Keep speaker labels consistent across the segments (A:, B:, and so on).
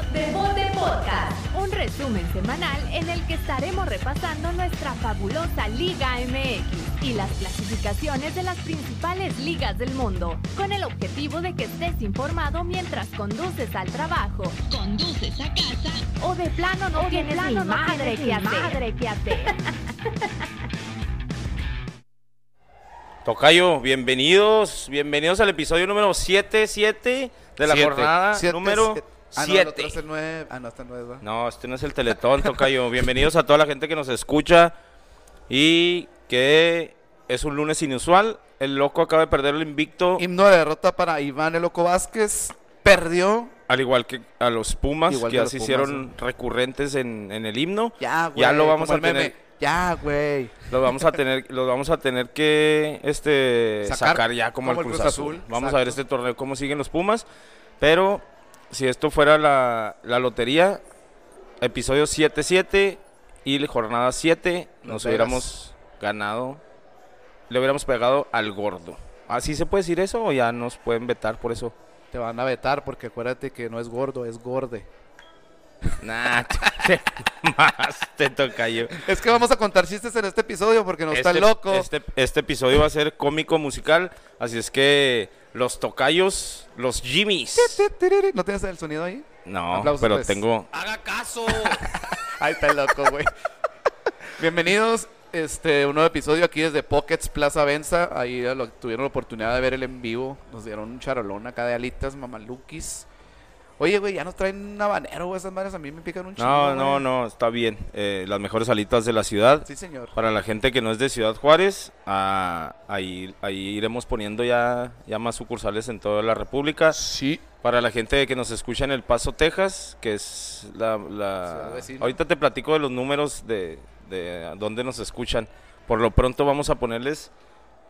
A: de Bote Podcast, un resumen semanal en el que estaremos repasando nuestra fabulosa Liga MX y las clasificaciones de las principales ligas del mundo, con el objetivo de que estés informado mientras conduces al trabajo, conduces a casa o de plano no tienes ni madre que madre que hacer.
B: Tocayo, bienvenidos, bienvenidos al episodio número 77 de la
C: Siete.
B: jornada
C: Siete,
B: número
C: siete. Ah, no, el otro
B: 7.
C: es el. Ah, no, el nueve, ¿verdad?
B: No, este no es el Teletón, Tocayo. Bienvenidos a toda la gente que nos escucha y que es un lunes inusual. El loco acaba de perder el invicto,
C: Himno de derrota para Iván El Loco Vázquez. Perdió.
B: al igual que a los Pumas,
C: Igual
B: que ya se hicieron recurrentes en, en el himno.
C: Ya, güey.
B: Ya lo vamos a
C: meme.
B: tener.
C: Ya, güey.
B: Los vamos a tener, los vamos a tener que este
C: Sacar
B: sacar, ya como, el Cruz,
C: Cruz
B: Azul.
C: Azul,
B: Vamos a ver este torneo cómo siguen los Pumas. Pero si esto fuera la, la lotería, episodio 7-7 y la jornada 7, nos hubiéramos ganado, le hubiéramos pegado al gordo. ¿Así se puede decir eso o ya nos pueden vetar por eso?
C: Te van a vetar porque acuérdate que no es gordo, es gorde.
B: Nah, te más te toca yo.
C: Es que vamos a contar chistes en este episodio porque no está loco.
B: Este, este episodio va a ser cómico musical, así es que los tocayos, los Jimmys.
C: ¿No tienes el sonido ahí?
B: No,
C: Aplausos,
B: pero
C: pues.
B: tengo.
D: ¡Haga caso!
C: Ahí está el loco, güey. Bienvenidos. Este, un nuevo episodio aquí desde Pockets Plaza Benza. Ahí lo- tuvieron la oportunidad de ver el en vivo. Nos dieron un charolón acá de alitas, mamalukis. Oye, güey, ya nos traen un habanero, güey. Esas madres a mí me pican un chingo.
B: No, no,
C: güey.
B: no, está bien. Eh, las mejores alitas de la ciudad.
C: Sí, señor.
B: Para la gente que no es de Ciudad Juárez, ah, ahí, ahí iremos poniendo ya, ya más sucursales en toda la República.
C: Sí.
B: Para la gente que nos escucha en El Paso, Texas, que es la... la-. Ahorita te platico de los números de, de dónde nos escuchan. Por lo pronto vamos a ponerles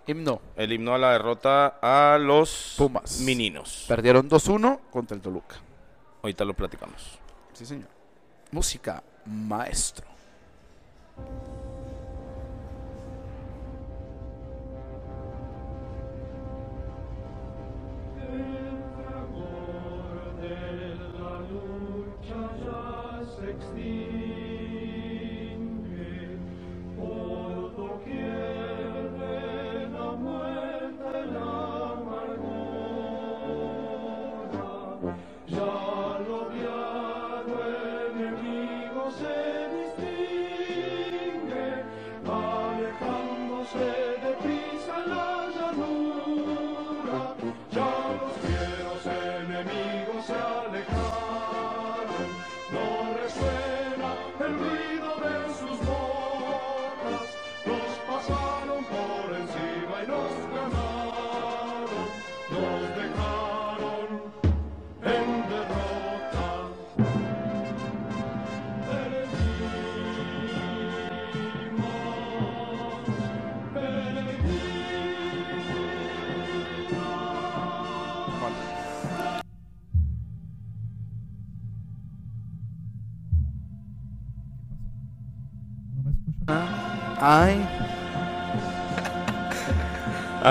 C: Himno.
B: el himno a la derrota a los
C: Pumas.
B: meninos.
C: Perdieron 2-1 contra el Toluca.
B: Ahorita lo platicamos.
C: Sí, señor. Música, maestro.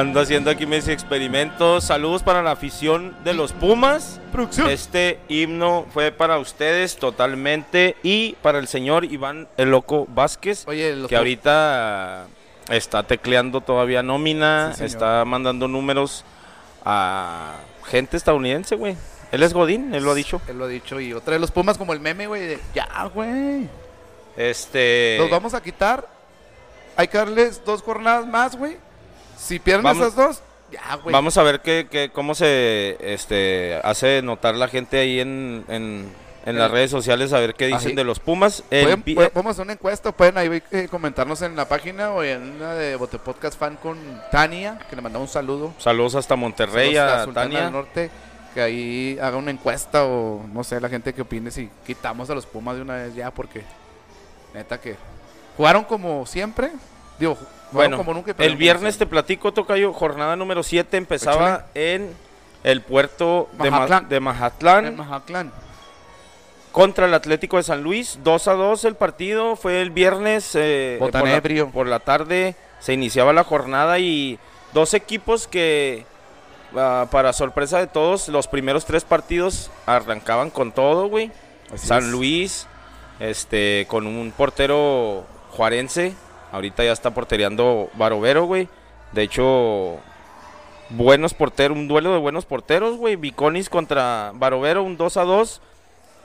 B: Ando haciendo aquí mis experimentos. Saludos para la afición de los Pumas.
C: producción.
B: Este himno fue para ustedes totalmente y para el señor Iván el Loco Vázquez,
C: Oye, los
B: que ahorita está tecleando todavía nómina,
C: Sí,
B: está mandando números a gente estadounidense, güey. Él es Godín, él lo ha dicho.
C: Él lo ha dicho. Y otra de los Pumas como el meme, güey. de, Ya, güey.
B: Este.
C: Los vamos a quitar. Hay que darles dos jornadas más, güey. Si pierden
B: Vamos-
C: esas dos, ya, güey.
B: Vamos a ver qué, qué- cómo se este, hace notar la gente ahí en, en, en las
C: Eh,
B: redes sociales, a ver qué dicen
C: ahí.
B: de los Pumas. El
C: Pueden, pueden- podemos hacer una encuesta, pueden ahí eh, comentarnos en la página o en la de Bote Podcast Fan con Tania, que le mandamos un saludo.
B: Saludos hasta Monterrey,
C: Saludos
B: a Tania.
C: del Norte, que ahí haga una encuesta o no sé, la gente que opine si quitamos a los Pumas de una vez ya, porque neta que jugaron como siempre. Digo,
B: Bueno,
C: como nunca. y
B: el viernes te platico, Tocayo, jornada número 7 empezaba en el puerto de Ma-
C: Mazatlán.
B: de Mazatlán
C: En Mazatlán.
B: contra el Atlético de San Luis. 2 a 2 el partido, fue el viernes eh, por, la,
C: Botanebrio.
B: por la tarde, se iniciaba la jornada y dos equipos que ah, para sorpresa de todos, los primeros tres partidos arrancaban con todo, güey. San
C: es.
B: Luis, este, con un portero juarense. Ahorita ya está portereando Barovero, güey. De hecho, buenos porteros, un duelo de buenos porteros, güey. Viconis contra Barovero, un 2 a 2.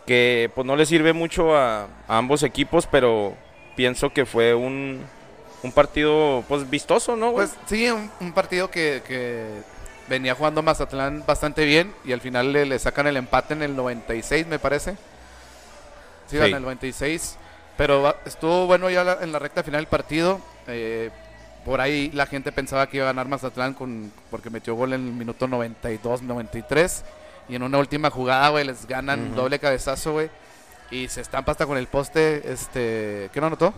B: Que pues no le sirve mucho a, a ambos equipos, pero pienso que fue un, un partido pues vistoso, ¿no, güey?
C: Pues sí, un, un partido que, que venía jugando Mazatlán bastante bien y al final le, le sacan el empate en el 96, me parece. Sí,
B: Sí.
C: en el 96. Pero estuvo bueno ya la- en la recta final del partido. eh, por ahí la gente pensaba que iba a ganar Mazatlán con, porque metió gol en el minuto 92, 93. Y en una última jugada, güey, les ganan doble cabezazo, güey. Y se estampa hasta con el poste, este... ¿Qué no anotó?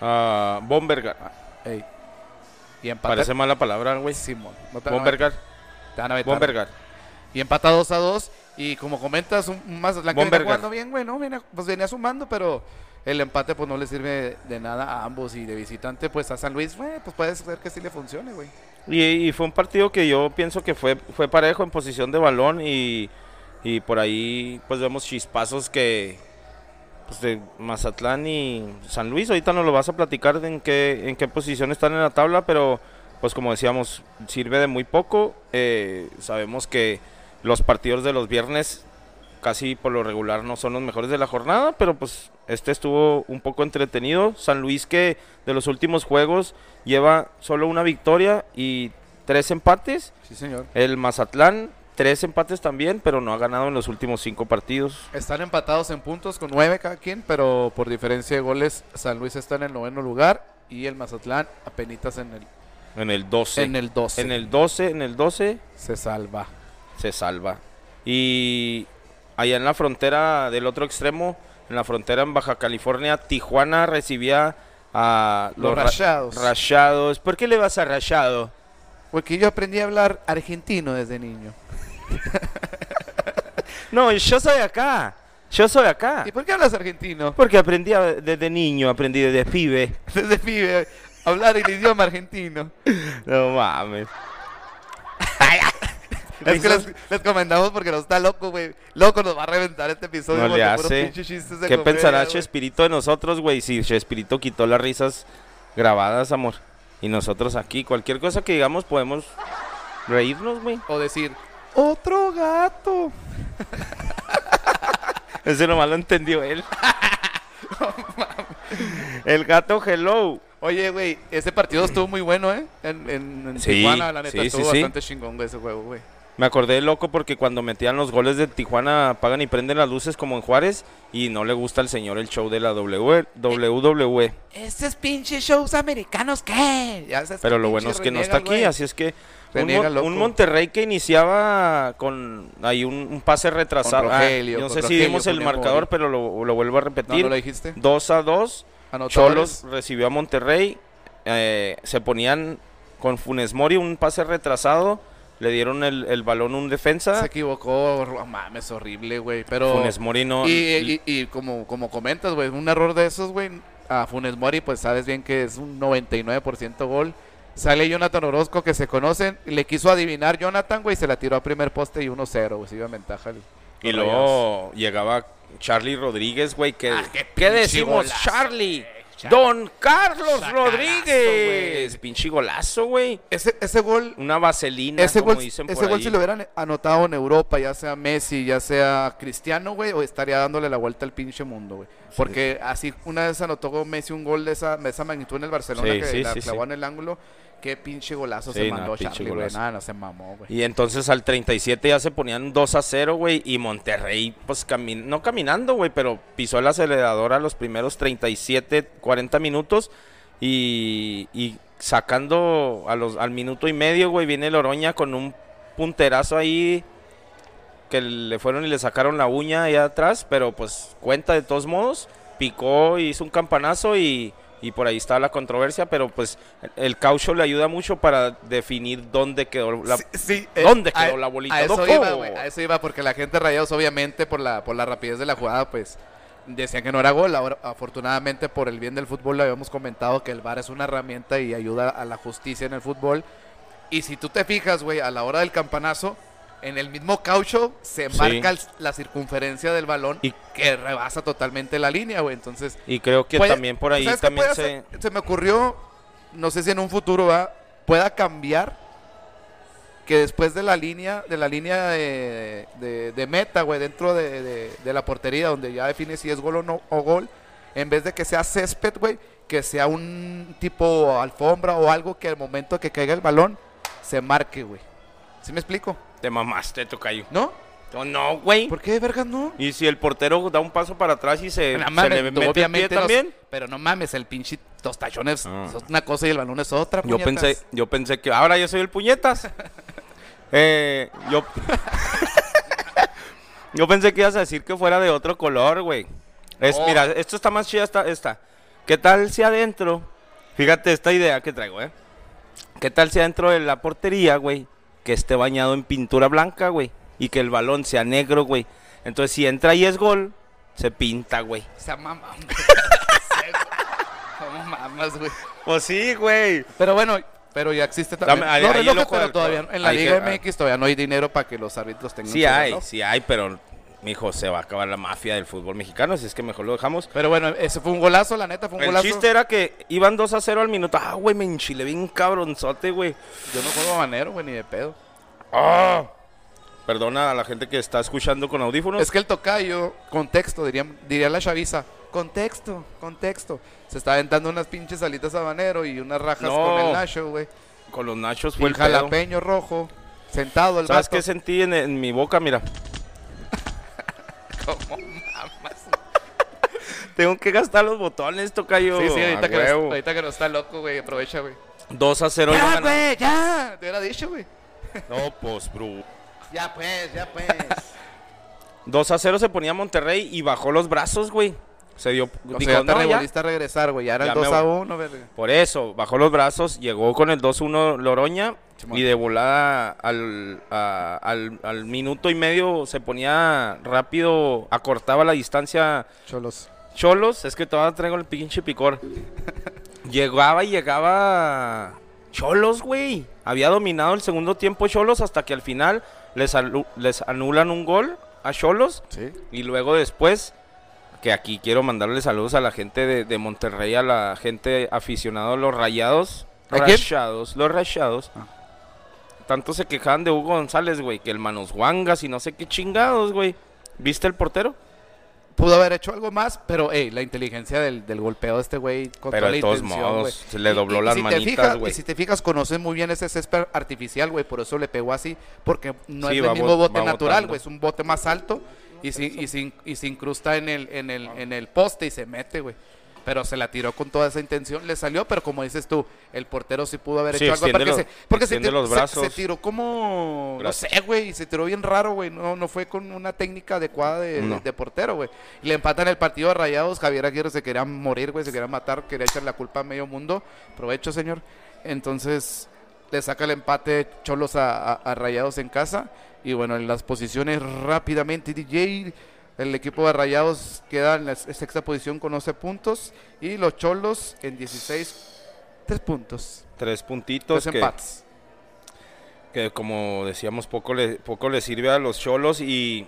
B: Ah, Bombergar.
C: Ey. Y empata.
B: Parece mala palabra, güey.
C: Simón. No te van a
B: Bombergar.
C: meter, te van a meter.
B: Bombergar.
C: Y empata 2 a 2. Y como comentas, un, un Mazatlán que venía jugando bien, güey, ¿no? Viene- pues venía sumando, pero el empate pues no le sirve de nada a ambos. Y de visitante, pues a San Luis, güey, pues puede ser que sí le funcione, güey.
B: Y, y fue un partido que yo pienso que fue, fue parejo en posición de balón y, y por ahí pues vemos chispazos que pues de Mazatlán y San Luis. Ahorita nos lo vas a platicar de en qué, en qué posición están en la tabla, pero pues como decíamos, sirve de muy poco. Eh, sabemos que los partidos de los viernes casi por lo regular no son los mejores de la jornada, pero pues este estuvo un poco entretenido. San Luis que de los últimos juegos lleva solo una victoria y tres empates.
C: Sí, señor.
B: El Mazatlán, tres empates también, pero no ha ganado en los últimos cinco partidos.
C: Están empatados en puntos con 9 cada quien, pero por diferencia de goles, San Luis está en el noveno lugar y el Mazatlán apenitas en el,
B: En el 12.
C: en el 12.
B: En el 12, en el 12
C: Se salva.
B: Se salva. Y allá en la frontera del otro extremo, en la frontera en Baja California, Tijuana recibía a
C: Los
B: ra-
C: Rayados.
B: Rayados. ¿Por qué le vas a Rayado?
C: Porque yo aprendí a hablar argentino desde niño.
B: No, yo soy acá. Yo soy acá.
C: ¿Y por qué hablas argentino?
B: Porque aprendí a- desde niño, aprendí desde pibe.
C: Desde pibe, hablar el idioma argentino.
B: No mames.
C: Es que les, les comentamos porque nos está loco, güey. Loco nos va a reventar este episodio.
B: No le hace. ¿Qué pensará. Chespirito de nosotros, güey? Si Chespirito quitó las risas grabadas, amor. Y nosotros aquí, cualquier cosa que digamos, podemos reírnos, güey.
C: O decir, otro gato.
B: Ese nomás lo entendió él. El gato hello.
C: Oye, güey, ese partido estuvo muy bueno, ¿eh? En, en, en
B: Sí,
C: Tijuana, la neta,
B: sí, sí,
C: estuvo
B: sí.
C: bastante chingón, güey, ese juego, güey.
B: Me acordé loco porque cuando metían los goles de Tijuana apagan y prenden las luces como en Juárez y no le gusta al señor el show de la W- WWE.
C: ¿Estos pinches shows americanos qué? Ya
B: Pero lo bueno es que no está aquí,
C: güey.
B: así es que un,
C: Reniega
B: Monterrey que iniciaba con ahí un, un pase retrasado. Ah, yo no sé si dimos el marcador, pero lo, lo vuelvo a
C: ¿No,
B: repetir.
C: no lo dijiste?
B: 2 a 2.
C: Anotadores.
B: Cholos recibió a Monterrey. eh, se ponían con Funes Mori un pase retrasado. Le dieron el, el balón a un defensa.
C: Se equivocó, ro- mames, horrible, güey. Pero.
B: Funes Mori no.
C: y, y- y como, como comentas, güey, un error de esos, güey. A Funes Mori, pues sabes bien que es un 99% gol. Sale Jonathan Orozco, que se conocen. Le quiso adivinar Jonathan, güey. Se la tiró a primer poste y 1-0, güey. Se iba en ventaja. el-
B: Y luego llegaba Charlie Rodríguez, güey. que
C: Ah, qué
B: ¿Qué, decimos,
C: golazo,
B: Charlie? Don Carlos
C: Sacalazo,
B: Rodríguez.
C: güey.
B: Pinche golazo, güey.
C: Ese, ese gol
B: Una vaselina,
C: Ese
B: como
C: gol,
B: dicen
C: ese
B: por
C: gol
B: ahí.
C: si lo hubieran anotado en Europa, ya sea Messi, ya sea Cristiano, güey, o estaría dándole la vuelta al pinche mundo, güey. Porque así una vez anotó Messi un gol de esa, de esa magnitud en el Barcelona
B: Sí,
C: que
B: sí,
C: la
B: sí,
C: clavó
B: sí.
C: en el ángulo. Qué pinche golazo
B: Sí,
C: se
B: no,
C: mandó Charlie, güey. Nada, no se mamó, güey.
B: Y entonces al 37 ya se ponían 2 a 0, güey. Y Monterrey, pues cami- no caminando, güey, pero pisó el acelerador a los primeros 37, 40 minutos. Y, y sacando a los, al minuto y medio, güey, viene el Oroña con un punterazo ahí. Que le fueron y le sacaron la uña allá atrás. Pero pues cuenta de todos modos. Picó, hizo un campanazo y, y por ahí está la controversia. Pero pues el caucho le ayuda mucho para definir dónde quedó la,
C: Sí, sí,
B: ¿Dónde
C: a-
B: quedó la bolita,
C: A eso
B: loco?
C: iba, güey. A eso iba, porque la gente Rayados, obviamente, por la, por la rapidez de la jugada, pues decían que no era gol. Ahora, afortunadamente, por el bien del fútbol, le habíamos comentado que el VAR es una herramienta y ayuda a la justicia en el fútbol. Y si tú te fijas, güey, a la hora del campanazo, en el mismo caucho se marca la circunferencia del balón
B: Y-
C: que rebasa totalmente la línea, güey. Entonces,
B: Y creo que
C: puede-
B: también por ahí
C: ¿sabes qué
B: también se...
C: Se me ocurrió, no sé si en un futuro va, pueda cambiar que después de la línea, de la línea de, de- de meta, güey, dentro de, de- de la portería, donde ya define si es gol o no o gol, en vez de que sea césped, güey, que sea un tipo alfombra o algo que al momento que caiga el balón se marque, güey. ¿Sí me explico?
B: Te mamaste, tocayo.
C: ¿No?
B: No, no, güey.
C: ¿Por qué, vergas, no?
B: Y si el portero da un paso para atrás y se,
C: No
B: se
C: mames,
B: le
C: tú
B: mete el pie
C: obviamente no-
B: también.
C: pero no mames, el pinche tostachones
B: Ah.
C: es una cosa y el balón es otra.
B: Yo
C: puñetas.
B: pensé, yo pensé que ahora yo soy el puñetas. Eh, yo, yo pensé que ibas a decir que fuera de otro color, güey. Es,
C: No.
B: Mira, esto está más chida esta, esta. ¿Qué tal si adentro? Fíjate esta idea que traigo, ¿eh? ¿Qué tal si adentro de la portería, güey, que esté bañado en pintura blanca, güey, y que el balón sea negro, güey? Entonces si entra y es gol, se pinta, güey.
C: O sea, mamá. ¿Cómo mamas, güey?
B: Pues sí, güey.
C: Pero bueno, pero ya existe también.
B: Dame, ahí- el
C: relojes, pero todavía
B: cuervo.
C: en la Liga
B: que-
C: MX todavía no hay dinero para que los árbitros tengan
B: Sí hay,
C: reloj.
B: sí hay, pero mijo, se va a acabar la mafia del fútbol mexicano, así es que mejor lo dejamos.
C: Pero bueno, ese fue un golazo, la neta, fue un
B: El
C: golazo.
B: chiste era que iban 2 a 0 al minuto. Ah, güey, me enchilé bien cabronzote, güey.
C: Yo no juego manero, güey, ni de pedo.
B: Ah. Perdona a la gente que está escuchando con audífonos.
C: Es que el tocayo, contexto, diría, diría la chaviza. Contexto, contexto. Se está aventando unas pinches alitas habanero y unas rajas
B: No.
C: con el nacho, güey.
B: Con los nachos
C: Y
B: fue
C: el
B: el pedo.
C: jalapeño rojo, sentado el
B: ¿Sabes
C: vato.
B: qué sentí en, en mi boca? Mira.
C: Como mamas.
B: Tengo que gastar los botones, tocayo.
C: Sí, sí, ahorita
B: a
C: que, no, ahorita que no está loco, güey, aprovecha, güey.
B: 2 a 0.
C: Ya, güey, ya. Te hubiera dicho, güey.
B: No, pues, bro.
C: Ya pues, ya pues.
B: 2 a 0 se ponía Monterrey y bajó los brazos, güey. Se dio.
C: o
B: dijo,
C: sea, ya te
B: "No, ya".
C: revolviste a regresar, güey. Ya era el
B: me
C: 2 a
B: voy.
C: 1, verga.
B: Por eso, bajó los brazos, llegó con el 2-1 Loroña y de volada al, a- al, al minuto y medio se ponía rápido, acortaba la distancia
C: Cholos.
B: Cholos, es que todavía traigo el pinche picor. llegaba y llegaba Cholos, güey. Había dominado el segundo tiempo Cholos hasta que al final les, les anulan un gol a Cholos
C: Sí.
B: y luego después, que aquí quiero mandarle saludos a la gente de, de Monterrey, a la gente aficionada a los rayados. Rayados, los rayados.
C: Ah.
B: Tanto se quejaban de Hugo González, güey, que el manos guangas y no sé qué chingados, güey. ¿Viste el portero?
C: Pudo haber hecho algo más, pero, ey, la inteligencia del, del golpeo de este güey con
B: Pero
C: toda
B: de
C: la
B: todos modos, se le dobló las
C: si
B: manitas, güey.
C: Y si te fijas, conoce muy bien ese césped artificial, güey, por eso le pegó así, porque no
B: Sí,
C: es el mismo
B: bot-
C: bote natural, güey, es un bote más alto y se, y se, y se incrusta en el, en, el, en el poste y se mete, güey. Pero se la tiró con toda esa intención, le salió, pero como dices tú, el portero sí pudo haber
B: Sí,
C: hecho algo. Porque,
B: los-
C: se, porque se, tiró,
B: los
C: se-
B: brazos.
C: se tiró como, no sé, güey, se tiró bien raro, güey, no, no fue con una técnica adecuada de,
B: No.
C: de portero, güey. Y le empatan el partido a Rayados, Javier Aguirre se quería morir, güey, se quería matar, quería echar la culpa a medio mundo. Provecho, señor. Entonces le saca el empate Cholos a, a- a Rayados en casa. Y bueno, en las posiciones rápidamente, DJ, el equipo de Rayados queda en la sexta posición con 11 puntos. Y los Cholos en 16, 3 puntos.
B: Tres puntitos
C: 3
B: que,
C: empates.
B: que como decíamos poco le, poco le sirve a los cholos y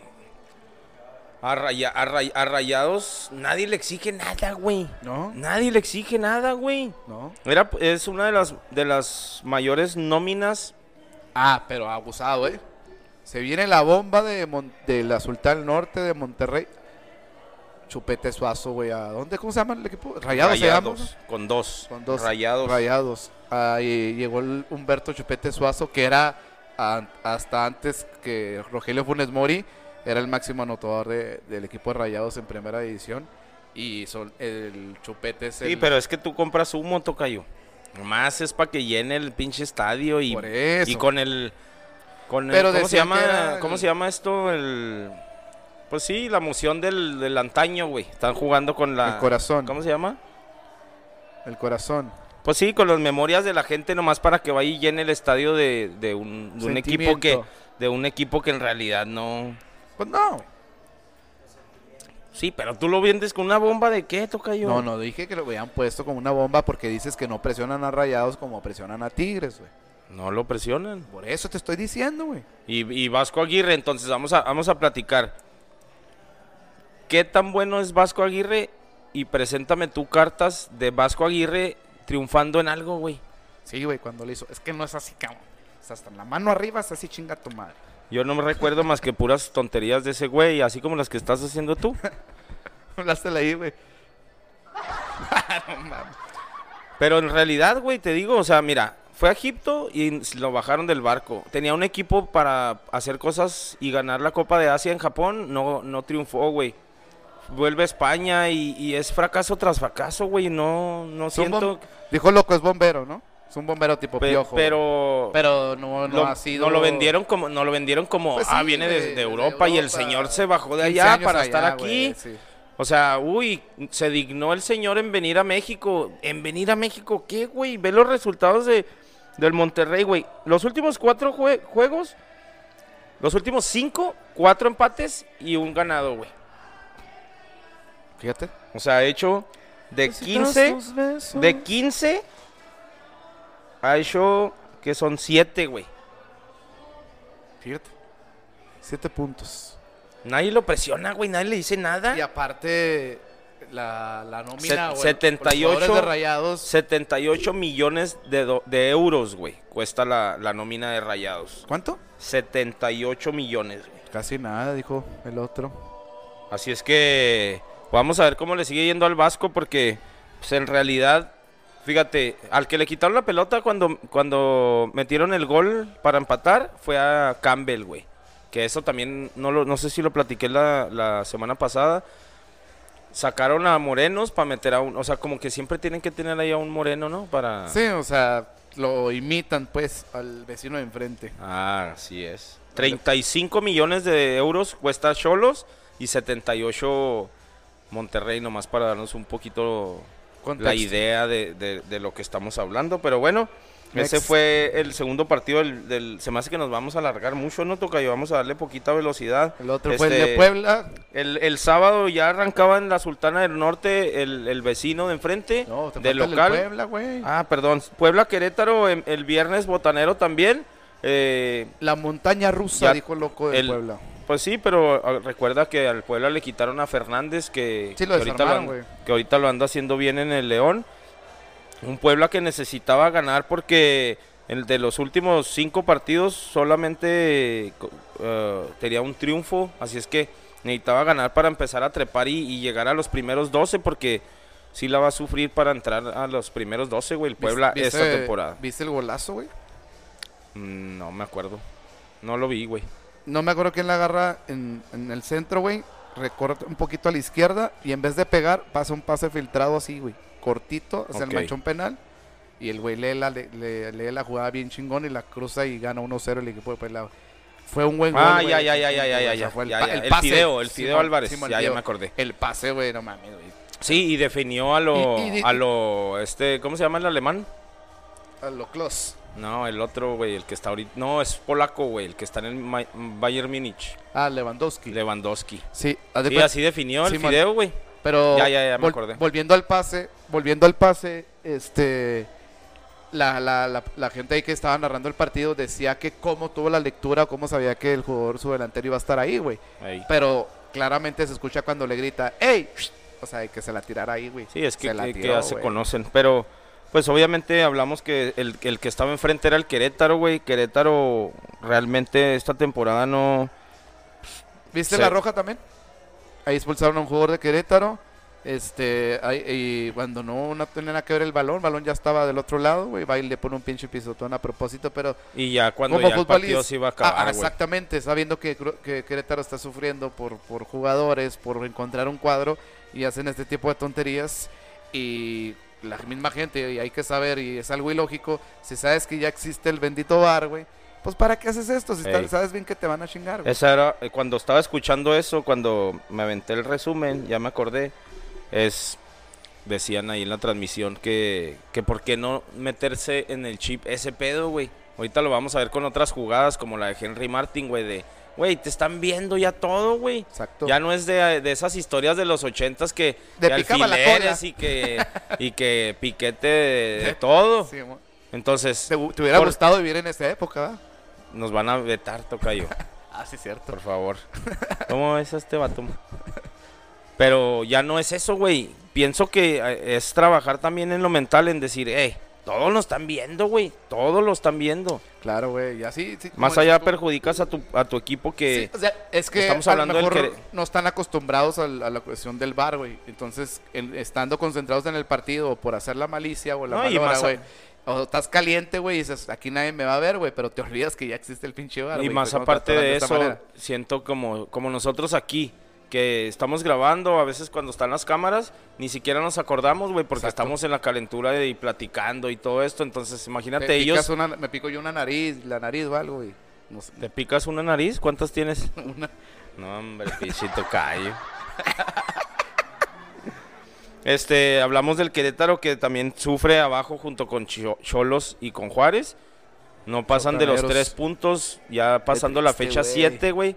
B: a, Raya- a Ray- a rayados nadie le exige nada, güey.
C: ¿No?
B: Nadie le exige nada, güey.
C: ¿No?
B: Era, es una de las, de las mayores nóminas.
C: Ah, pero abusado, ¿eh? Se viene la bomba de, Mon- de la Sultán Norte de Monterrey. Chupete Suazo, güey. ¿A dónde? ¿Cómo se llama el equipo? Rayados, se llama,
B: Rayados, con dos.
C: Con dos
B: Rayados.
C: Rayados. Ahí llegó el Humberto Chupete Suazo, que era hasta antes que Rogelio Funes Mori, era el máximo anotador de- del equipo de Rayados en primera división. Y son, el Chupete es el...
B: Sí, pero es que tú compras humo, tocayo. Más es para que llene el pinche estadio y,
C: Por eso.
B: y con el. Con el-
C: Pero
B: ¿cómo, se llama,
C: era
B: ¿Cómo se llama esto? El. Pues sí, la emoción del, del antaño, güey. Están jugando con la.
C: El corazón.
B: ¿Cómo se llama?
C: El corazón.
B: Pues sí, con las memorias de la gente nomás para que vaya y llene el estadio de, de un, de un equipo que de un equipo que en realidad no.
C: Pues no.
B: Sí, pero tú lo vendes con una bomba de qué, tocayo.
C: No, no, dije que lo habían puesto como una bomba porque dices que no presionan a Rayados como presionan a Tigres, güey.
B: No lo presionan.
C: Por eso te estoy diciendo, güey.
B: Y, y Vasco Aguirre, entonces vamos a, vamos a platicar. ¿Qué tan bueno es Vasco Aguirre? Y preséntame tú cartas de Vasco Aguirre triunfando en algo, güey.
C: Sí, güey, cuando le hizo. Es que no es así, cabrón. Es hasta la mano arriba, es así chinga tu madre.
B: Yo no me recuerdo más que puras tonterías de ese güey, así como las que estás haciendo tú.
C: Hablaste ahí, güey.
B: Pero en realidad, güey, te digo, o sea, mira, fue a Egipto y lo bajaron del barco. Tenía un equipo para hacer cosas y ganar la Copa de Asia en Japón, no, no triunfó, güey. Vuelve a España y, y es fracaso tras fracaso, güey. No, no siento.
C: bom- Dijo loco, es bombero, ¿no? Es un bombero tipo
B: pe-
C: piojo.
B: pero
C: Pero no, no
B: lo,
C: ha sido.
B: no lo vendieron como, no lo vendieron como,
C: Pues
B: ah, viene de,
C: de-
B: Europa, y el señor se bajó de
C: 15
B: allá para
C: allá,
B: estar aquí.
C: sí.
B: O sea, uy, se dignó el señor en venir a México. ¿En venir a México qué, güey? Ve los resultados de, del Monterrey, güey. Los últimos cuatro jue- juegos, los últimos cinco, cuatro empates y un ganado, güey.
C: Fíjate.
B: O sea, ha hecho de 15, de 15, ha hecho que son siete, güey.
C: Fíjate. Siete puntos.
B: Nadie lo presiona, güey, nadie le dice nada.
C: Y aparte, la, la nómina. El-
B: 78
C: los jugadores de rayados.
B: 78 millones de, do- de euros, güey, cuesta la, la nómina de Rayados.
C: ¿Cuánto?
B: 78 millones, güey.
C: Casi nada, dijo el otro.
B: Así es que vamos a ver cómo le sigue yendo al Vasco porque pues, en realidad, fíjate, al que le quitaron la pelota cuando, cuando metieron el gol para empatar fue a Campbell, güey. Que eso también, no, lo, no sé si lo platiqué la, la semana pasada. Sacaron a morenos para meter a un... O sea, como que siempre tienen que tener ahí a un moreno, ¿no? Para...
C: Sí, o sea, lo imitan pues al vecino de enfrente.
B: Ah, así es. 35 millones de euros cuesta Cholos y 78 Monterrey, nomás para darnos un poquito
C: Contexto.
B: la idea de, de- de lo que estamos hablando. Pero bueno, ese fue el segundo partido del, del- Se me hace que nos vamos a alargar mucho, ¿no? Toca y vamos a darle poquita velocidad.
C: El otro fue el
B: Este,
C: de Puebla.
B: El, el sábado ya arrancaba en la Sultana del Norte el, el vecino de enfrente,
C: No, te
B: de
C: falta el
B: local.
C: Puebla, güey.
B: Ah, perdón. Puebla Querétaro em- el viernes botanero también. Eh,
C: La montaña rusa,
B: Ya,
C: dijo el loco de Puebla.
B: Pues sí, pero ah, recuerda que al Puebla le quitaron a Fernández, que,
C: Sí, lo
B: que, ahorita, lo
C: desarmaron,
B: anda,
C: güey.
B: que ahorita lo anda haciendo bien en el León. Un Puebla que necesitaba ganar porque el de los últimos cinco partidos solamente eh, tenía un triunfo, así es que necesitaba ganar para empezar a trepar y, y llegar a los primeros 12 porque sí la va a sufrir para entrar a los primeros 12, güey, el Puebla
C: ¿Viste-
B: esta temporada.
C: ¿Viste el golazo, güey?
B: Mm, No me acuerdo. No lo vi, güey.
C: No me acuerdo quién la agarra en, en el centro, güey. Recorta un poquito a la izquierda y en vez de pegar, pasa un pase filtrado así, güey. Cortito hacia
B: Ok.
C: el manchón penal. Y el güey lee la, le- le- lee la jugada bien chingón y la cruza y gana 1-0 el equipo de Puebla. Fue un buen gol.
B: Ah, ya, ya, ya, ya, ya,
C: el.
B: Fideo, el Fideo Álvarez,
C: Simón,
B: ya, ya me acordé.
C: El pase, güey, no mames, güey.
B: Sí, y definió a lo,
C: Y- y-
B: a lo, este, ¿cómo se llama el alemán?
C: A lo close.
B: No, el otro, güey, el que está ahorita, no, es polaco, güey, el que está en el Ma- Bayern Múnich,
C: Ah, Lewandowski.
B: Lewandowski.
C: sí,
B: Sí, así definió el. Fideo, güey.
C: Pero
B: Ya, ya, ya, me
C: vol-
B: acordé.
C: volviendo al pase, volviendo al pase, este la, la, la, la gente ahí que estaba narrando el partido decía que cómo tuvo la lectura, cómo sabía que el jugador su delantero iba a estar ahí, güey. Pero claramente se escucha cuando le grita, ¡Ey! O sea, que se la tirara ahí, güey.
B: Sí, es que,
C: Se
B: que ya se conocen, pero pues obviamente hablamos que el, el que estaba enfrente era el Querétaro, güey. Querétaro realmente esta temporada no...
C: ¿Viste la roja también? Ahí expulsaron a un jugador de Querétaro. Este, ahí- y cuando no, no tenía nada que ver el balón, el balón ya estaba del otro lado, güey, va y le pone un pinche pisotón a propósito, pero
B: Y ya cuando
C: como
B: ya el partido se iba a
C: Ah,
B: acabar,
C: ah, exactamente, sabiendo que, que Querétaro está sufriendo por, por jugadores, por encontrar un cuadro y hacen este tipo de tonterías y la misma gente, y hay que saber, y es algo ilógico, si sabes que ya existe el bendito bar, güey, pues ¿para qué haces esto? Si sabes bien que te van a chingar, güey.
B: Esa era, eh, cuando estaba escuchando eso, cuando me aventé el resumen, ya me acordé, es, decían ahí en la transmisión que, que por qué no meterse en el chip ese pedo, güey. Ahorita lo vamos a ver con otras jugadas como la de Henry Martin, güey, de, güey, te están viendo ya todo, güey.
C: Exacto.
B: Ya no es de, de esas historias de los ochentas que
C: De
B: de alfileres y que, y que piquete de, de todo.
C: Sí,
B: Entonces,
C: ¿Te, te hubiera
B: por-
C: gustado vivir en esa época, ¿verdad?
B: Nos van a vetar, tocayo.
C: Ah, sí, cierto.
B: Por favor. ¿Cómo es este vato? Pero ya no es eso, güey. Pienso que eh, es trabajar también en lo mental, en decir, eh, todos lo están viendo, güey. Todos lo están viendo.
C: Claro, güey, y así... sí,
B: Más allá
C: tú.
B: perjudicas a tu, a tu equipo que...
C: Sí, o sea, es que
B: estamos
C: a
B: hablando del
C: mejor
B: que-
C: no están acostumbrados a, la cuestión del bar, güey. Entonces, en- estando concentrados en el partido o por hacer la malicia o la
B: No, a-
C: güey. O estás caliente, güey, y dices, aquí nadie me va a ver, güey, pero te olvidas que ya existe el pinche bar,
B: Y más
C: no
B: aparte de eso, siento como, como nosotros aquí, que estamos grabando, a veces cuando están las cámaras, ni siquiera nos acordamos, güey, porque
C: Exacto.
B: estamos en la calentura y platicando y todo esto. Entonces, imagínate,
C: Me,
B: ellos...
C: una- me pico yo una nariz, la nariz o algo, güey. No sé,
B: ¿Te picas una nariz? ¿Cuántas tienes?
C: una-
B: No, hombre, pichito callo. Este, hablamos del Querétaro que también sufre abajo junto con Cho- Cholos y con Juárez. No pasan de los tres puntos, ya pasando la fecha
C: güey.
B: 7, güey.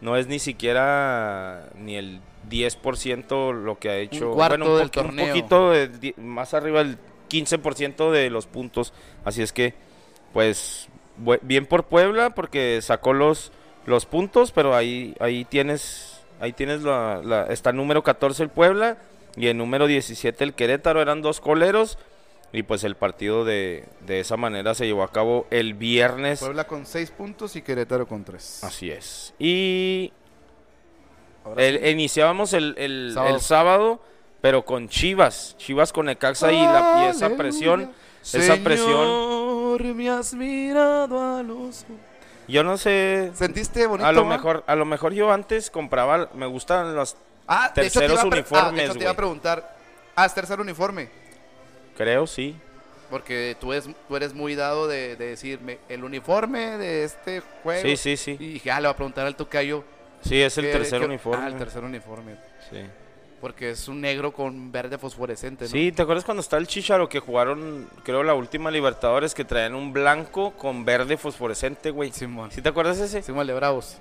B: No es ni siquiera ni el 10% lo que ha hecho.
C: cuarto
B: bueno, un,
C: del
B: un poquito de más arriba del 15% de los puntos. Así es que, pues, bien por Puebla porque sacó los, los puntos, pero ahí, ahí tienes, ahí tienes la, la- está el número 14 el Puebla y el número 17 el Querétaro, eran dos coleros. Y pues el partido de, de esa manera se llevó a cabo el viernes.
C: Puebla con seis puntos y Querétaro con tres.
B: Así es. Y el-
C: sí.
B: iniciábamos el, el- el
C: Sábado.
B: pero con Chivas. Chivas con Necaxa y, la, y esa presión. esa presión.
C: Me has mirado a los.
B: Yo no sé.
C: ¿Sentiste bonito?
B: A lo mejor, a lo mejor yo antes compraba, me gustan las,
C: Ah, de hecho te iba
B: terceros uniformes,
C: Ah, de hecho te iba a preguntar. Ah, es tercer uniforme.
B: creo, sí.
C: Porque tú, es, tú eres muy dado de, de decirme el uniforme de este juego.
B: Sí, sí, sí.
C: Y dije, ah, le voy a preguntar al tocayo.
B: Sí, es el tercer uniforme.
C: Ah, el tercer uniforme.
B: Sí.
C: Porque es un negro con verde fosforescente, ¿no?
B: Sí, ¿te acuerdas cuando está el Chicharo que jugaron, creo, la última Libertadores que traían un blanco con verde fosforescente, güey?
C: Simón.
B: ¿Sí te acuerdas ese?
C: Simón de Bravos.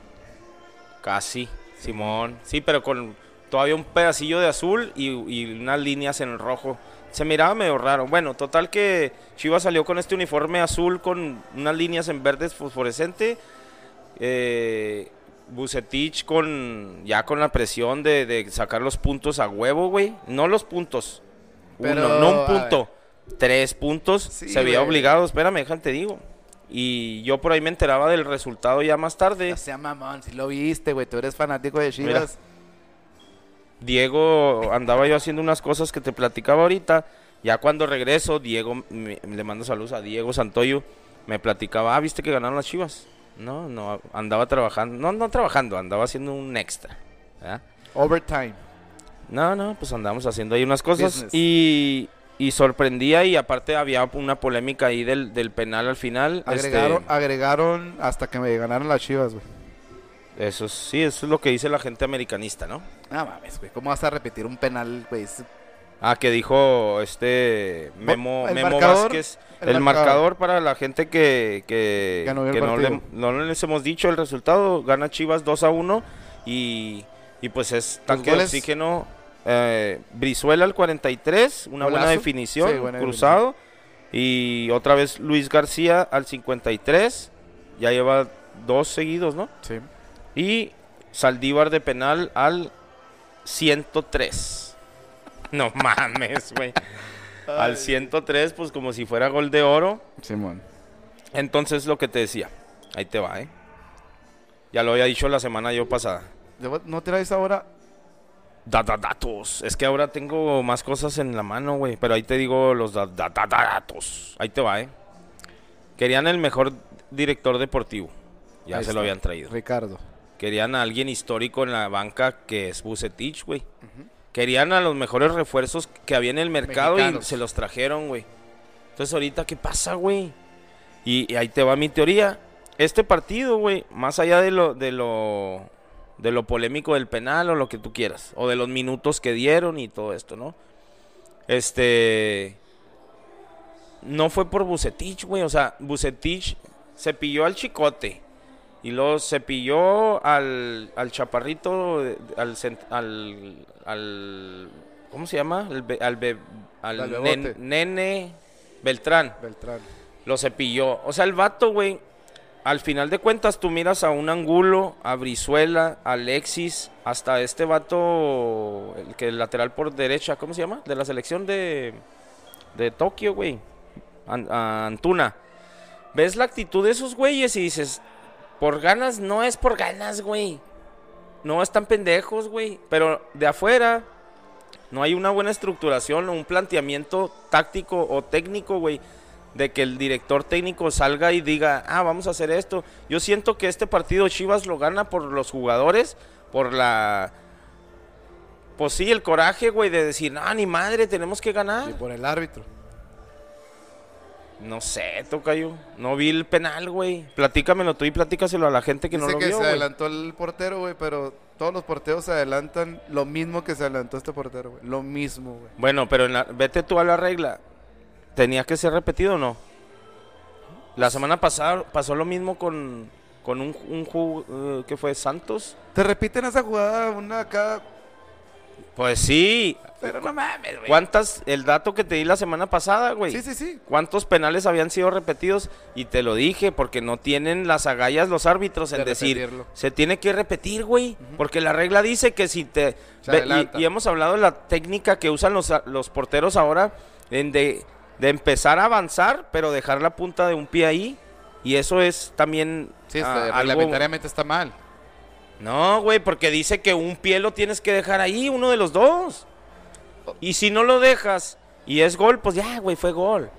B: Casi, Simón. Sí, pero con todavía un pedacillo de azul y, y unas líneas en rojo. Se miraba medio raro. Bueno, total que Chivas salió con este uniforme azul con unas líneas en verde fosforescente. Eh, Bucetich con ya con la presión de, de sacar los puntos a huevo, güey. No los puntos.
C: Pero,
B: Uno, no un punto. Tres puntos.
C: Sí,
B: se veía obligado. Espérame, déjate digo. Y yo por ahí me enteraba del resultado ya más tarde.
C: O sea, mamón, si lo viste, güey. Tú eres fanático de Chivas.
B: Diego, andaba yo haciendo unas cosas que te platicaba ahorita. Ya cuando regreso, Diego, me- le mando saludos a Diego Santoyo, me platicaba, ah, ¿viste que ganaron las chivas? No, no, andaba trabajando, no, no trabajando, andaba haciendo un extra. ¿verdad?
C: Overtime.
B: No, no, pues andamos haciendo ahí unas cosas
C: Business.
B: y, y sorprendía y aparte había una polémica ahí del, del penal al final. este,
C: Agregaron, agregaron hasta que me ganaron las Chivas, güey.
B: Eso sí, eso es lo que dice la gente americanista, ¿no?
C: No mames, güey. ¿Cómo vas a repetir un penal, güey?
B: Ah, que dijo este Memo,
C: El
B: Memo
C: marcador,
B: Vázquez.
C: el
B: El,
C: marcador.
B: marcador para la gente que, que,
C: no
B: que le- no les hemos dicho el resultado. Gana Chivas 2 a 1 y, y pues es tanque de oxígeno. Eh, Brizuela al 43, una buena definición,
C: Sí, buena
B: cruzado. Y otra vez Luis García al 53, ya lleva dos seguidos, ¿no?
C: Sí.
B: Y Saldívar de penal al 103. No mames, güey. Al 103, pues como si fuera gol de oro.
C: Simón.
B: Entonces lo que te decía, ahí te va, ¿eh? Ya lo había dicho la semana yo pasada.
C: ¿No traes ahora?
B: Da, da- datos. Es que ahora tengo más cosas en la mano, güey. Pero ahí te digo los da- da- da- datos. Ahí te va, ¿eh? Querían el mejor director deportivo. Ya
C: Ahí
B: se
C: está.
B: lo habían traído.
C: Ricardo.
B: Querían a alguien histórico en la banca que es Bucetich, güey. Querían a los mejores refuerzos que había en el mercado
C: Mexicanos.
B: y se los trajeron, güey. Entonces ahorita, ¿qué pasa, güey? Y, y ahí te va mi teoría. Este partido, güey, más allá de lo, de lo de lo polémico del penal o lo que tú quieras, o de los minutos que dieron y todo esto, ¿no? Este no fue por Bucetich, güey, o sea, Bucetich se pilló al chicote y luego se pilló al, al chaparrito, eh, al, al, al- ¿cómo se llama? El be- al, be- al nen- nene Beltrán.
C: Beltrán.
B: lo cepilló. O sea, el vato, güey, al final de cuentas tú miras a un Angulo, a Brizuela, a Alexis, hasta este vato, el que el lateral por derecha, ¿cómo se llama? De la selección de, de Tokio, güey. An- Antuna. Ves la actitud de esos güeyes y dices, por ganas, no es por ganas, güey. No están pendejos, güey. Pero de afuera no hay una buena estructuración o un planteamiento táctico o técnico, güey. De que el director técnico salga y diga, ah, vamos a hacer esto. Yo siento que este partido Chivas lo gana por los jugadores, por la... Pues sí, el coraje, güey, de decir, no, ni madre, tenemos que ganar.
C: Y por el árbitro.
B: No sé, Tocayo. No vi el penal, güey. Platícamelo tú y platícaselo a la gente que no lo
C: que
B: vio,
C: se
B: güey.
C: adelantó el portero, güey, pero todos los porteros se adelantan lo mismo que se adelantó este portero, güey. Lo mismo, güey.
B: Bueno, pero en la- vete tú a la regla. ¿Tenía que ser repetido o no? La semana pasada pasó lo mismo con, con un, un ju- eh, que fue Santos.
C: Te repiten esa jugada una acá.
B: Pues sí.
C: Pero no mames, güey.
B: ¿Cuántas? El dato que te di la semana pasada, güey.
C: Sí, sí, sí.
B: ¿Cuántos penales habían sido repetidos? Y te lo dije, porque no tienen las agallas los árbitros en
C: De
B: decir,
C: repetirlo.
B: se tiene que repetir, güey. Porque la regla dice que si te... Ve- y, y hemos hablado de la técnica que usan los, los porteros ahora, en de, de empezar a avanzar, pero dejar la punta de un pie ahí. Y eso es también...
C: Sí,
B: ah,
C: este,
B: algo-
C: reglamentariamente está mal.
B: No, güey, porque dice que un pie lo tienes que dejar ahí, uno de los dos. Y si no lo dejas y es gol, pues ya, güey, fue gol.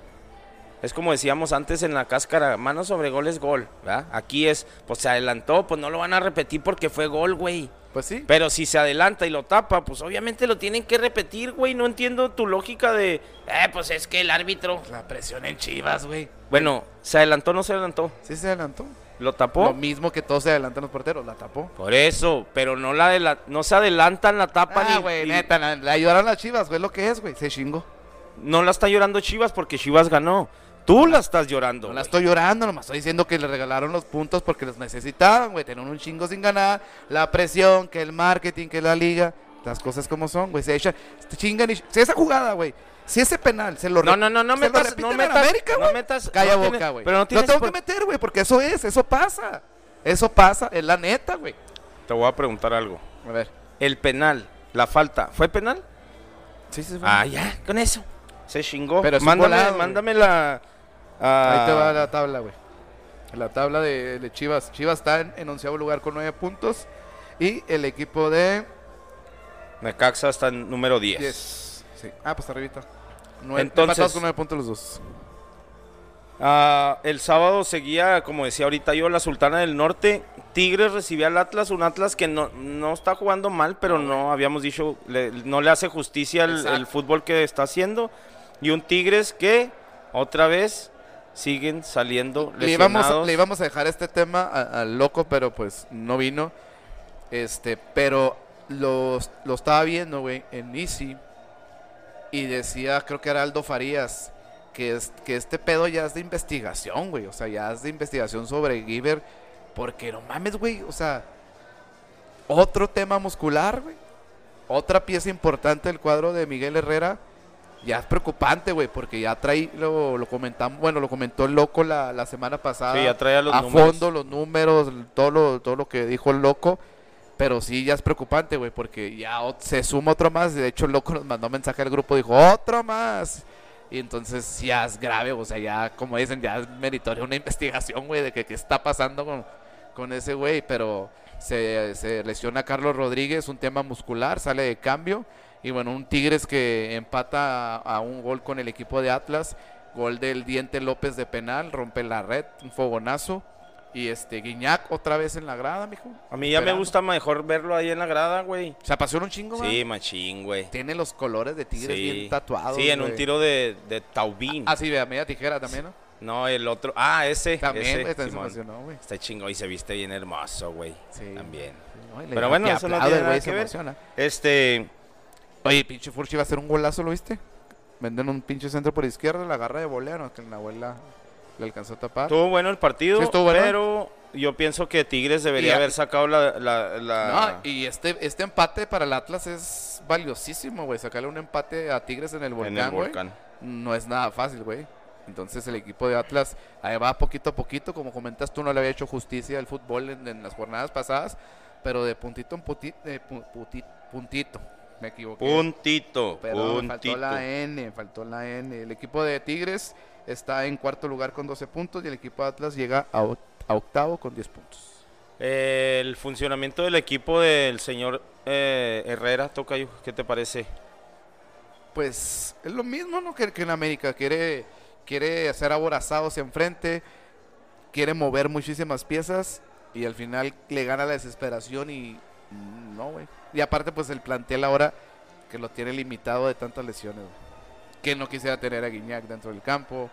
B: Es como decíamos antes en la cáscara, mano sobre gol es gol, ¿verdad? Aquí es, pues se adelantó, pues no lo van a repetir porque fue gol, güey.
C: Pues sí.
B: Pero si se adelanta y lo tapa, pues obviamente lo tienen que repetir, güey. No entiendo tu lógica de, eh, pues es que el árbitro...
C: La presión en Chivas, güey.
B: Bueno, ¿se adelantó o no se adelantó?
C: Sí se adelantó.
B: ¿Lo tapó?
C: Lo mismo que todos se adelantan los porteros, la tapó.
B: Por eso, pero no la de la, no se adelantan la tapa
C: Ah,
B: ni-
C: güey, neta, la- le ayudaron a las Chivas, güey, lo que es, güey. Se chingó.
B: No la está llorando Chivas porque Chivas ganó. Tú la estás llorando.
C: No la estoy llorando, nomás estoy diciendo que le regalaron los puntos porque los necesitaban, güey. Tenían un chingo sin ganar. La presión, que el marketing, que la liga. Las cosas como son, güey. Se echan, se chingan y... Esa jugada, güey. Si ese penal se lo
B: No, no, no, no
C: lo
B: metas, no
C: en
B: metas,
C: América,
B: no
C: güey.
B: metas.
C: Calla
B: no
C: boca, güey.
B: Pero no
C: Lo
B: tienes
C: tengo
B: por-
C: que meter, güey, porque eso es, eso pasa. Eso pasa, es la neta, güey.
B: Te voy a preguntar algo.
C: A ver.
B: El penal, la falta, ¿fue penal?
C: Sí, sí,
B: Ah, ya, con eso. Se chingó.
C: Pero
B: mándame,
C: volado,
B: mándame la. ah,
C: Ahí te va la tabla, güey. La tabla de, de Chivas. Chivas está en, en onceavo lugar con nueve puntos. Y el equipo de
B: Necaxa está en número 10.
C: 10. Sí. Ah, pues arribita. Nueve,
B: Entonces-
C: con nueve puntos los dos.
B: Ah, el sábado seguía, como decía ahorita yo, la Sultana del Norte. Tigres recibía al Atlas, un Atlas que no, no está jugando mal, pero no habíamos dicho, le- no le hace justicia el, fútbol que está haciendo. Y un Tigres que otra vez siguen saliendo
C: Le íbamos, a,
B: lesionados.
C: le íbamos a dejar este tema al loco, pero pues no vino. Este, pero lo, lo estaba viendo, güey, en Easy. Y decía, creo que era Aldo Farías, que, es, que este pedo ya es de investigación, güey. O sea, ya es de investigación sobre Giver. Porque no mames, güey. O sea, otro tema muscular, güey. Otra pieza importante del cuadro de Miguel Herrera. Ya es preocupante, güey, porque ya trae, lo, lo comentamos, bueno, lo comentó el loco la, la semana pasada.
B: Sí, ya los
C: a fondo los números, todo lo, todo lo que dijo el loco. Pero sí, ya es preocupante, güey, porque ya se suma otro más. De hecho, el loco nos mandó mensaje al grupo, dijo, otro más. Y entonces ya es grave, o sea, ya, como dicen, ya es meritoria una investigación, güey, de que qué está pasando con, con ese güey. Pero se, se lesiona Carlos Rodríguez, un tema muscular, sale de cambio. Y bueno, un Tigres que empata a, a un gol con el equipo de Atlas. Gol del Diente López de penal, rompe la red, un fogonazo. Y este, Guiñac otra vez en la grada, mijo.
B: A mí ya me gusta mejor verlo ahí en la grada, güey.
C: Se apasiona un chingo,
B: Sí, machín, güey.
C: Tiene los colores de Tigres
B: Sí.
C: bien tatuados.
B: Sí, en un tiro de, de Taubín.
C: Ah, sí, vea, media tijera también, ¿no?
B: No, el otro. Ah, ese.
C: También,
B: ese, Simón.
C: emocionó, güey.
B: Está chingo y se viste bien hermoso, güey.
C: Sí.
B: También.
C: No,
B: Pero bueno, eso no tiene nada que ver.
C: emociona.
B: Este.
C: Oye, pinche Furchi va a hacer un golazo, ¿lo viste? Venden un pinche centro por izquierda, la agarra de volea, no, que la abuela le alcanzó a tapar.
B: Estuvo bueno el partido,
C: Sí, estuvo bueno.
B: pero yo pienso que Tigres debería
C: Y
B: haber sacado la... la- la-
C: No, y este, este empate para el Atlas es valiosísimo, güey. Sacarle un empate a Tigres en el volcán,
B: en el
C: güey.
B: volcán.
C: No es nada fácil, güey. Entonces el equipo de Atlas ahí va poquito a poquito, como comentas tú, no le había hecho justicia al fútbol en, en las jornadas pasadas, pero de puntito en puti- de pu- puti- puntito, me equivoqué.
B: Puntito,
C: Pero me faltó
B: puntito.
C: la N, faltó la N. El equipo de Tigres está en cuarto lugar con 12 puntos y el equipo de Atlas llega a, oc- a octavo con 10 puntos.
B: El funcionamiento del equipo del señor eh, Herrera, Tocayo, ¿qué te parece?
C: Pues es lo mismo ¿no? que, que en América. Quiere, quiere hacer aborazados enfrente, quiere mover muchísimas piezas y al final le gana la desesperación y no, güey. Y aparte, pues el plantel ahora que lo tiene limitado de tantas lesiones. güey. Que no quisiera tener a Guiñac dentro del campo.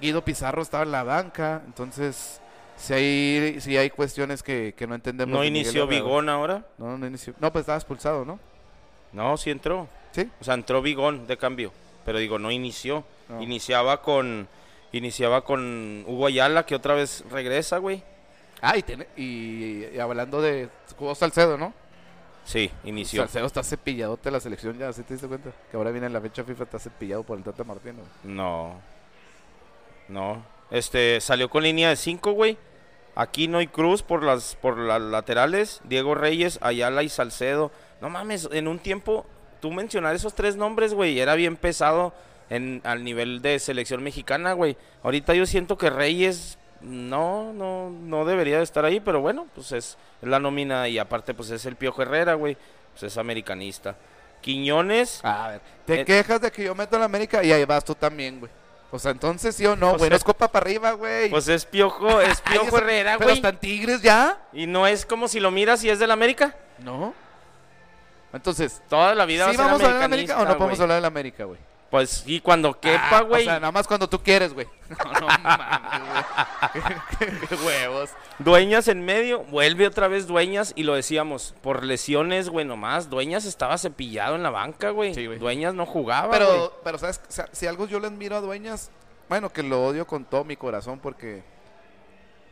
C: Guido Pizarro estaba en la banca, entonces si hay, si hay cuestiones que, que no entendemos.
B: ¿No inició. Vigón ahora?
C: No, no inició. No, pues estaba expulsado, ¿no?
B: No, sí entró.
C: Sí.
B: O sea, entró Vigón de cambio. Pero digo, no inició.
C: No.
B: Iniciaba con iniciaba con Hugo Ayala, que otra vez regresa, güey.
C: Ah, y, tiene- y, y hablando de jugó Salcedo, ¿no?
B: Sí, inició.
C: Salcedo está cepilladote la selección ya, ¿sí te diste cuenta? Que ahora viene la fecha FIFA, está cepillado por el Tata Martino.
B: No. No. Este, salió con línea de 5, güey. Aquino y Cruz por las por las laterales, Diego Reyes, Ayala y Salcedo. No mames, en un tiempo tú mencionar esos tres nombres, güey, era bien pesado en al nivel de selección mexicana, güey. Ahorita yo siento que Reyes no no no debería de estar ahí, pero bueno, pues es, es la nómina y aparte pues es el Piojo Herrera, güey. Pues es americanista. Quiñones,
C: A ver, te
B: Eh,
C: quejas de que yo meto a la América y ahí vas tú también, güey. O sea, entonces sí o no,
B: Pues
C: güey, no
B: es-
C: copa para arriba, güey.
B: pues es Piojo, es Piojo Herrera,
C: Pero
B: güey.
C: están Tigres ya.
B: Y no es como si lo miras y es del América.
C: No. Entonces,
B: Toda la vida
C: ¿sí
B: va a ser
C: vamos a hablar de la América o no podemos hablar de la América, güey?
B: Pues sí, cuando quepa,
C: Ah,
B: güey.
C: O sea, nada más cuando tú quieres, güey. No, no mames, güey. Huevos.
B: Dueñas en medio, vuelve otra vez Dueñas y lo decíamos, por lesiones, güey, nomás. Dueñas estaba cepillado en la banca, güey.
C: Sí, güey.
B: Dueñas no jugaba, güey.
C: Pero, pero ¿sabes? Si algo yo le admiro a Dueñas, bueno, que lo odio con todo mi corazón porque...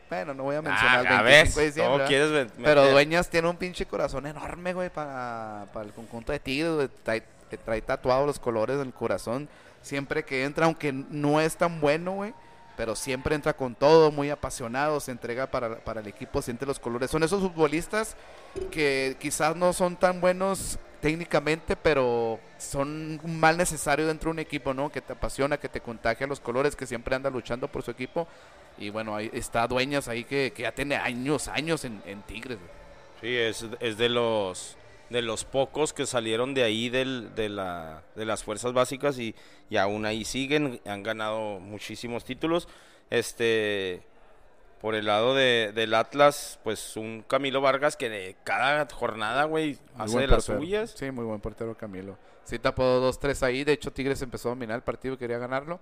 C: Bueno, no voy a mencionar el
B: Ah,
C: 25
B: ves,
C: de diciembre,
B: ¿cómo
C: ¿verdad?
B: quieres
C: Pero? Dueñas tiene un pinche corazón enorme, güey, para, para el conjunto de Tigres, güey. Te trae tatuados los colores del corazón. Siempre que entra, aunque no es tan bueno, güey. Pero siempre entra con todo, muy apasionado, se entrega para, para el equipo, siente los colores. Son esos futbolistas que quizás no son tan buenos técnicamente, pero son mal necesario dentro de un equipo, ¿no? Que te apasiona, que te contagia los colores, que siempre anda luchando por su equipo. Y bueno, ahí está Dueñas ahí que, que ya tiene años, años en, en Tigres.
B: Sí, es, es de los de los pocos que salieron de ahí del, de, la, de las fuerzas básicas y, y aún ahí siguen, han ganado muchísimos títulos. Este por el lado de, del Atlas, pues un Camilo Vargas que de cada jornada, güey, hace de las suyas.
C: Sí, muy buen portero Camilo. Sí tapó 2-3 ahí. De hecho, Tigres empezó a dominar el partido y quería ganarlo.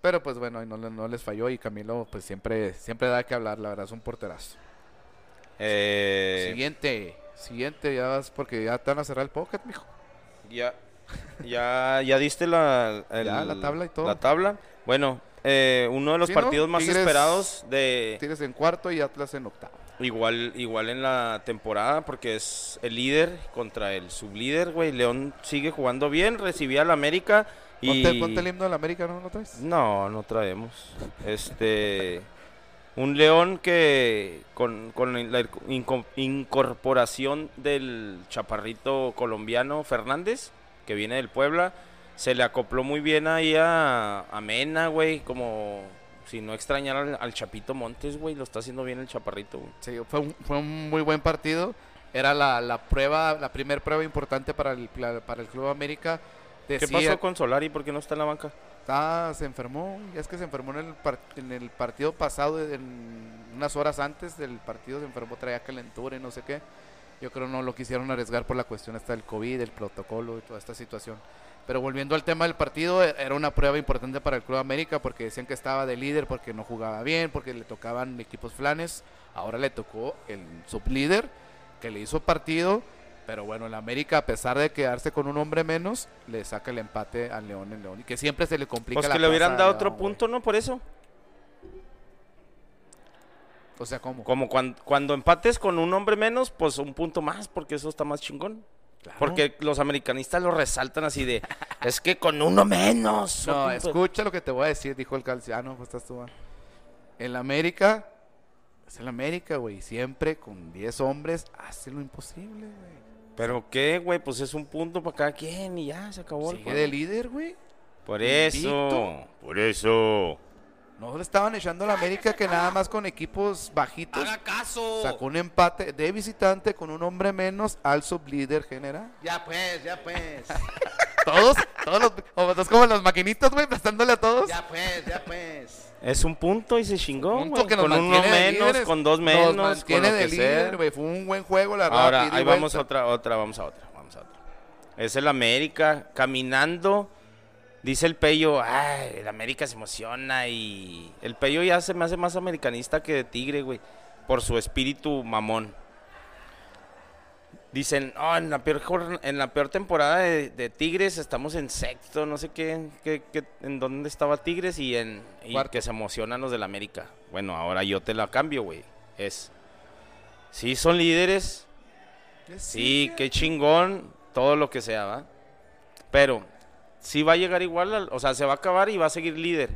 C: Pero pues bueno, no, no les falló y Camilo pues siempre, siempre da que hablar, la verdad, es un porterazo.
B: Eh,
C: Siguiente, siguiente, ya vas porque ya te van a cerrar el pocket, mijo.
B: Ya, ya, ya diste la, el-
C: Ya, la tabla y todo.
B: La tabla. Bueno, eh, uno de los
C: Sí, ¿no?
B: partidos más
C: Tigres-
B: esperados de
C: Tigres en cuarto y Atlas en octavo.
B: igual, igual en la temporada, porque es el líder contra el sublíder, güey. León sigue jugando bien, recibía al América y
C: Ponte, ponte el himno de la América, ¿no lo traes?
B: no, no traemos. Este. Un León que con, con la inco- incorporación del chaparrito colombiano Fernández, que viene del Puebla, se le acopló muy bien ahí a, a Mena, güey, como si no extrañara al, al Chapito Montes, güey, lo está haciendo bien el chaparrito, güey.
C: Sí, fue un, fue un muy buen partido. Era la, la prueba, la primer prueba importante para el, para el Club América.
B: ¿Qué
C: Decía-
B: pasó con Solari? ¿Por qué no está en la banca?
C: Ah, se enfermó. Es que se enfermó en el, partido pasado, unas horas antes del partido se enfermó, traía calentura y no sé qué. Yo creo no lo quisieron arriesgar por la cuestión esta del COVID, el protocolo y toda esta situación. Pero volviendo al tema del partido, e- era una prueba importante para el Club América porque decían que estaba de líder porque no jugaba bien, porque le tocaban equipos flanes. Ahora le tocó el sublíder que le hizo partido. Pero bueno, el América, a pesar de quedarse con un hombre menos, le saca el empate al León en León. Y que siempre se le complica
B: Pues
C: la
B: que le hubieran dado otro punto, ¿no? Por eso.
C: O sea, ¿cómo?
B: Como cuando, cuando empates con un hombre menos, pues un punto más, porque eso está más chingón. Porque los americanistas lo resaltan así de, es que con uno menos.
C: No, escucha lo que te voy a decir, dijo el calciano, pues estás tú. ah. En la América, es el América, güey. Siempre con 10 hombres hace lo imposible, güey.
B: Pero qué, güey, pues es un punto para cada quien y ya, se acabó. el
C: Sigue
B: juego.
C: de líder, güey.
B: Por eso,
C: Invicto.
B: por eso.
C: No le estaban echando a la América que nada más con equipos bajitos.
B: caso.
C: Sacó un empate de visitante con un hombre menos al sublíder general.
D: Ya pues, ya pues.
C: Todos, todos los. O estás como las maquinitas, güey, prestándole a todos.
D: Ya pues, ya pues.
B: Es un punto y se chingó,
C: Punto
B: güey.
C: que nos
B: Con uno menos,
C: líderes.
B: con dos
C: Nos
B: menos, con
C: mantiene
B: lo
C: de
B: que
C: líder, güey. Fue un buen juego, la verdad.
B: Ahora, ahí vamos a otra, otra, vamos a otra, vamos a otra. Es el América caminando. Dice el Pello, ay, el América se emociona y el Pello ya se me hace más americanista que de Tigre, güey, por su espíritu mamón. Dicen, "Oh, en, la peor, en la peor temporada de, de Tigres estamos en sexto, no sé qué, qué- qué- en dónde estaba Tigres y en y que se emocionan los del América. Bueno, ahora yo te la cambio, güey. Es, sí son líderes, Sí, qué chingón, todo lo que sea, ¿va? Pero sí va a llegar igual, al- o sea, se va a acabar y va a seguir líder.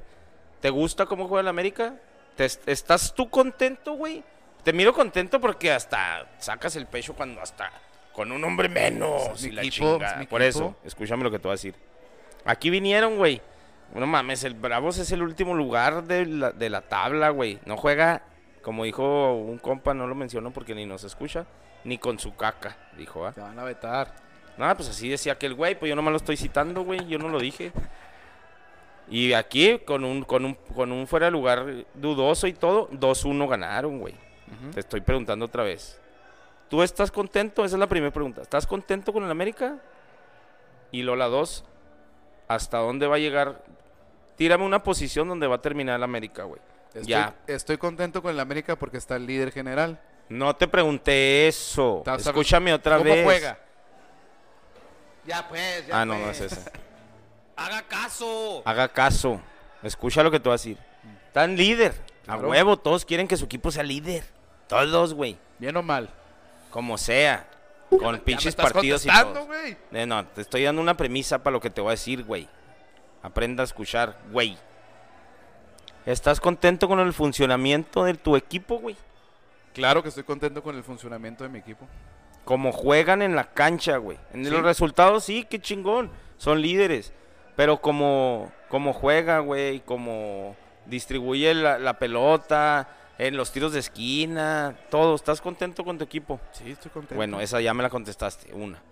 B: ¿Te gusta cómo juega el América? ¿Te est- ¿Estás tú contento, güey? Te miro contento porque hasta sacas el pecho cuando hasta con un hombre menos y la
C: equipo,
B: chingada. Por
C: equipo.
B: eso, escúchame lo que te voy a decir. Aquí vinieron, güey. No mames, el Bravos es el último lugar de la, de la tabla, güey. No juega, como dijo un compa, no lo menciono porque ni nos escucha, ni con su caca, dijo, ¿ah?
C: Te van a vetar.
B: Nada, pues así decía aquel güey, pues yo nomás lo estoy citando, güey, yo no lo dije. Y aquí, con un, con un, con un fuera de lugar dudoso y todo, 2-1 ganaron, güey. Te estoy preguntando otra vez. ¿Tú estás contento? Esa es la primera pregunta. ¿Estás contento con el América? Y Lola 2, ¿hasta dónde va a llegar? Tírame una posición donde va a terminar el América, güey.
C: Estoy,
B: Ya.
C: estoy contento con el América porque está el líder general.
B: No te pregunté eso. Escúchame otra
C: ¿Cómo
B: vez.
C: juega?
D: Ya pues, ya
B: Ah, no, no
D: pues.
B: es esa.
D: Haga caso.
B: Haga caso. Escucha lo que te voy a decir. Están líder.
C: Claro.
B: A huevo, todos quieren que su equipo sea líder. Todos, güey.
C: Bien o mal.
B: Como sea. Con pinches partidos y todo. Eh, no, te estoy dando una premisa para lo que te voy a decir, güey. Aprenda a escuchar, güey. ¿Estás contento con el funcionamiento de tu equipo, güey?
C: Claro que estoy contento con el funcionamiento de mi equipo.
B: Como juegan en la cancha, güey. En
C: Sí.
B: los resultados, sí, qué chingón. Son líderes. Pero como, como juega, güey, como distribuye la, la pelota, en los tiros de esquina, todo. ¿Estás contento con tu equipo?
C: Sí, estoy contento.
B: Bueno, esa ya me la contestaste, una.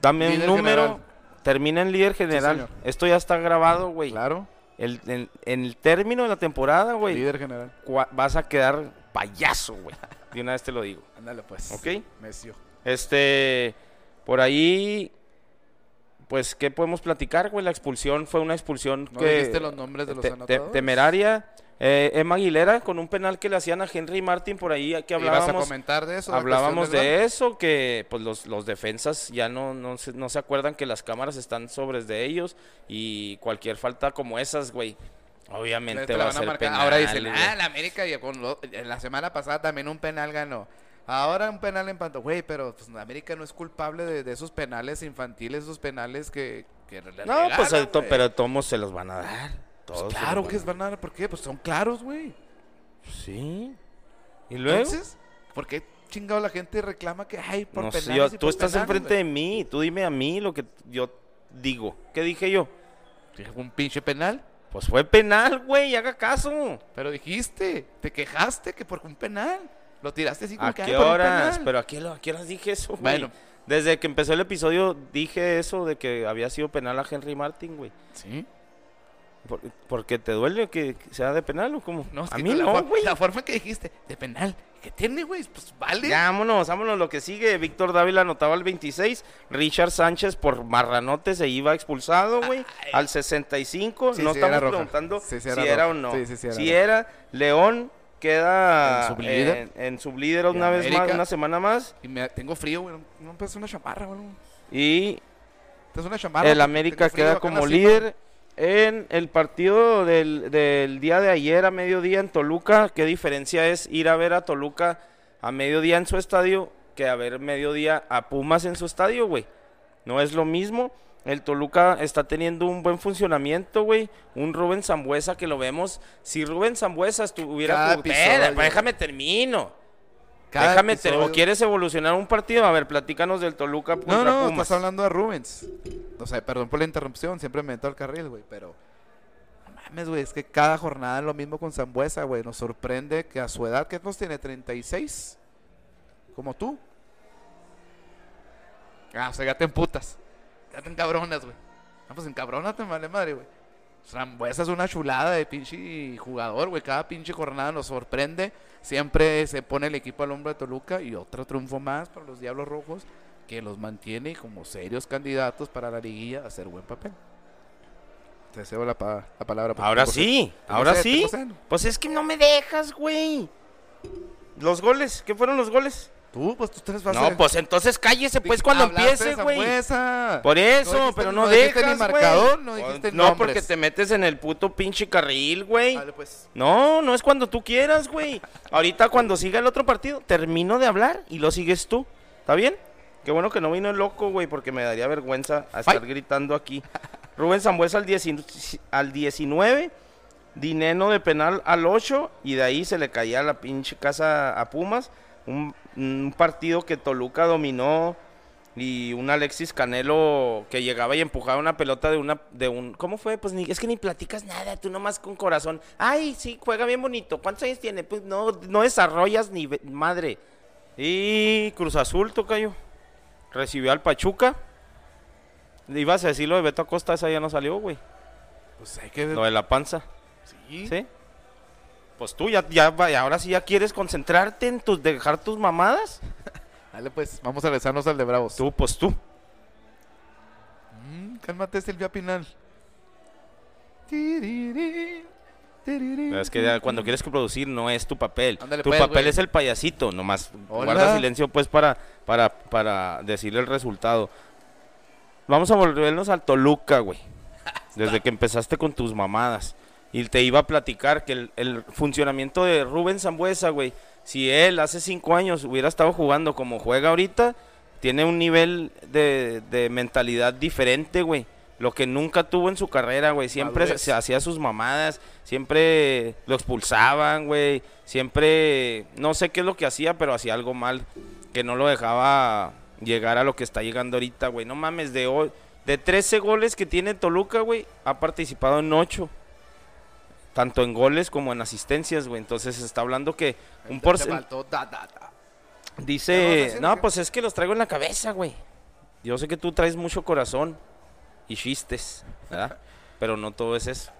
B: Dame
C: Líder
B: un número.
C: general.
B: Termina en líder general.
C: señor.
B: Esto ya está grabado, güey.
C: Claro,
B: El- en, en el término de la temporada, güey,
C: líder general.
B: vas a quedar payaso, güey. De una vez te lo digo.
C: Ándale, pues.
B: Ok.
C: Mesio.
B: Este, por ahí, pues, ¿qué podemos platicar, güey? La expulsión fue una expulsión
C: ¿No
B: que...
C: dijiste los nombres de los
B: te- te-
C: anotadores?
B: temeraria. Eh, Emma Aguilera con un penal que le hacían a Henry Martin por ahí que
C: ¿Ibas a
B: hablábamos.
C: comentar de eso?
B: Hablábamos de eso, que pues los, los defensas ya no, no, se, no se acuerdan que las cámaras están sobres de ellos y cualquier falta como esas, güey, obviamente
C: Te
B: va a ser penal.
C: Ahora dicen, ah, la América y con lo- la semana pasada también un penal ganó. Ahora un penal en panto. Güey, pero pues, la América no es culpable de, de esos penales infantiles, esos penales que,
B: No,
C: regalan,
B: pues el to- pero tomos se los van a dar.
C: Pues
B: Todos
C: claro que es van a ¿Por qué? Pues son claros, güey.
B: Sí. ¿Y luego?
C: Entonces, ¿por qué chingado la gente reclama que hay por
B: No sé,
C: penales
B: yo-
C: y
B: tú
C: por
B: estás
C: penales,
B: enfrente de mí, tú dime a mí lo que yo digo. ¿Qué dije yo?
C: Un pinche penal.
B: Pues fue penal, güey, haga caso.
C: Pero dijiste, te quejaste que por un penal. Lo tiraste así como
B: ¿A
C: que
B: qué
C: "Ay,
B: horas?
C: penal".
B: Pero ¿a qué, a qué horas dije eso, güey?
C: Bueno.
B: Desde que empezó el episodio dije eso de que había sido penal a Henry Martin, güey.
C: Sí.
B: Por- ¿Porque te duele que sea de penal o cómo?
C: No, es
B: a
C: que
B: mí
C: la
B: no, güey.
C: La forma que dijiste, de penal. ¿Qué tiene, güey? Pues vale.
B: Ya, vámonos, vámonos. Lo que sigue, Víctor Dávila anotaba al 26. Richard Sánchez por marranote se iba expulsado, güey. Al 65.
C: Sí,
B: no
C: sí,
B: estamos preguntando
C: Sí, sí,
B: si
C: era
B: o no.
C: Sí, sí, sí, era
B: si
C: roja.
B: era, León queda
C: En sublíder.
B: en, en sublíder
C: Y
B: una vez más, una semana más.
C: Y me, tengo frío, güey. No, no pues una chamarra, güey.
B: Y
C: Es una chamarra.
B: el América queda como líder en el partido del, del día de ayer a mediodía en Toluca. ¿Qué diferencia es ir a ver a Toluca a mediodía en su estadio que a ver mediodía a Pumas en su estadio, güey. No es lo mismo. El Toluca está teniendo un buen funcionamiento, güey. Un Rubén Zambuesa que lo vemos. Si Rubén Zambuesa estuviera...
C: Cada episodio.
B: déjame termino.
C: Cada
B: déjame ¿O quieres evolucionar un partido? A ver, platícanos del Toluca contra
C: No, no,
B: Pumas.
C: estás hablando de Rubens. O sea, perdón por la interrupción, siempre me meto al carril, güey, pero... No mames, güey, es que cada jornada es lo mismo con Zambuesa, güey. Nos sorprende que a su edad, ¿qué nos tiene? ¿36? Como tú. Ah, o sea, ya te emputas. Ya te encabronas, güey. Ah, pues encabrónate, vale madre, güey. Zambuesa es una chulada de pinche jugador, güey. Cada pinche jornada nos sorprende. Siempre se pone el equipo al hombro de Toluca y otro triunfo más para los Diablos Rojos que los mantiene como serios candidatos para la liguilla a hacer buen papel. Te cedo la, pa- la palabra. porque
B: Ahora sí, ahora sí. Pues es que no me dejas, güey. Los goles, ¿qué fueron los goles?
C: Tú, pues tú tres vas
B: No, pues entonces cállese pues cuando empiece, güey. Por eso, pero no,
C: no dijiste
B: dejas,
C: ni marcador, no
B: güey.
C: dijiste
B: No, porque te metes en el puto pinche carril, güey.
C: Dale, pues.
B: No, no es cuando tú quieras, güey. Ahorita cuando siga el otro partido, termino de hablar y lo sigues tú. ¿Está bien? Qué bueno que no vino el loco, güey, porque me daría vergüenza a estar
C: Ay.
B: gritando aquí. Rubén Zambuesa al, 10 al 19, Dineno de penal al 8 y de ahí se le caía la pinche casa a Pumas. Un, un partido que Toluca dominó y un Alexis Canelo que llegaba y empujaba una pelota de una de un ¿cómo fue? Pues ni es que ni platicas nada, tú nomás con corazón. Ay, sí, juega bien bonito. ¿Cuántos años tiene? Pues no no desarrollas ni madre. Y Cruz Azul tocayo. Recibió al Pachuca. Ibas a decir lo de Beto Acosta, esa ya no salió, güey.
C: Pues hay que.
B: Lo de la panza.
C: Sí.
B: ¿Sí? Pues tú ya, ya, ahora sí ya quieres concentrarte en tus, dejar tus mamadas.
C: Dale, pues. Vamos a regresarnos al de Bravos.
B: Tú, pues tú.
C: Mm, cálmate, Silvia Pinal.
B: Es que ya cuando quieres que producir no es tu papel.
C: Ándale,
B: tu
C: pues,
B: papel
C: güey.
B: es el payasito, nomás.
C: Hola.
B: Guarda silencio pues para, para, para decirle el resultado. Vamos a volvernos al Toluca, güey. Desde que empezaste con tus mamadas. Y te iba a platicar que el, el funcionamiento de Rubén Zambuesa, güey, si él hace cinco años hubiera estado jugando como juega ahorita, tiene un nivel de, de mentalidad diferente, güey. Lo que nunca tuvo en su carrera, güey. Siempre se hacía sus mamadas, siempre lo expulsaban, güey. Siempre, no sé qué es lo que hacía, pero hacía algo mal, que no lo dejaba llegar a lo que está llegando ahorita, güey. No mames, de, hoy, de 13 goles que tiene Toluca, güey, ha participado en 8. Tanto en goles como en asistencias, güey. Entonces se está hablando que un porcentaje...
C: faltó da, da, da. ¿Ya vas a
B: Dice, no, pues es que los traigo en la cabeza, güey. Yo sé que tú traes mucho corazón y chistes, ¿verdad? Pero no todo es eso.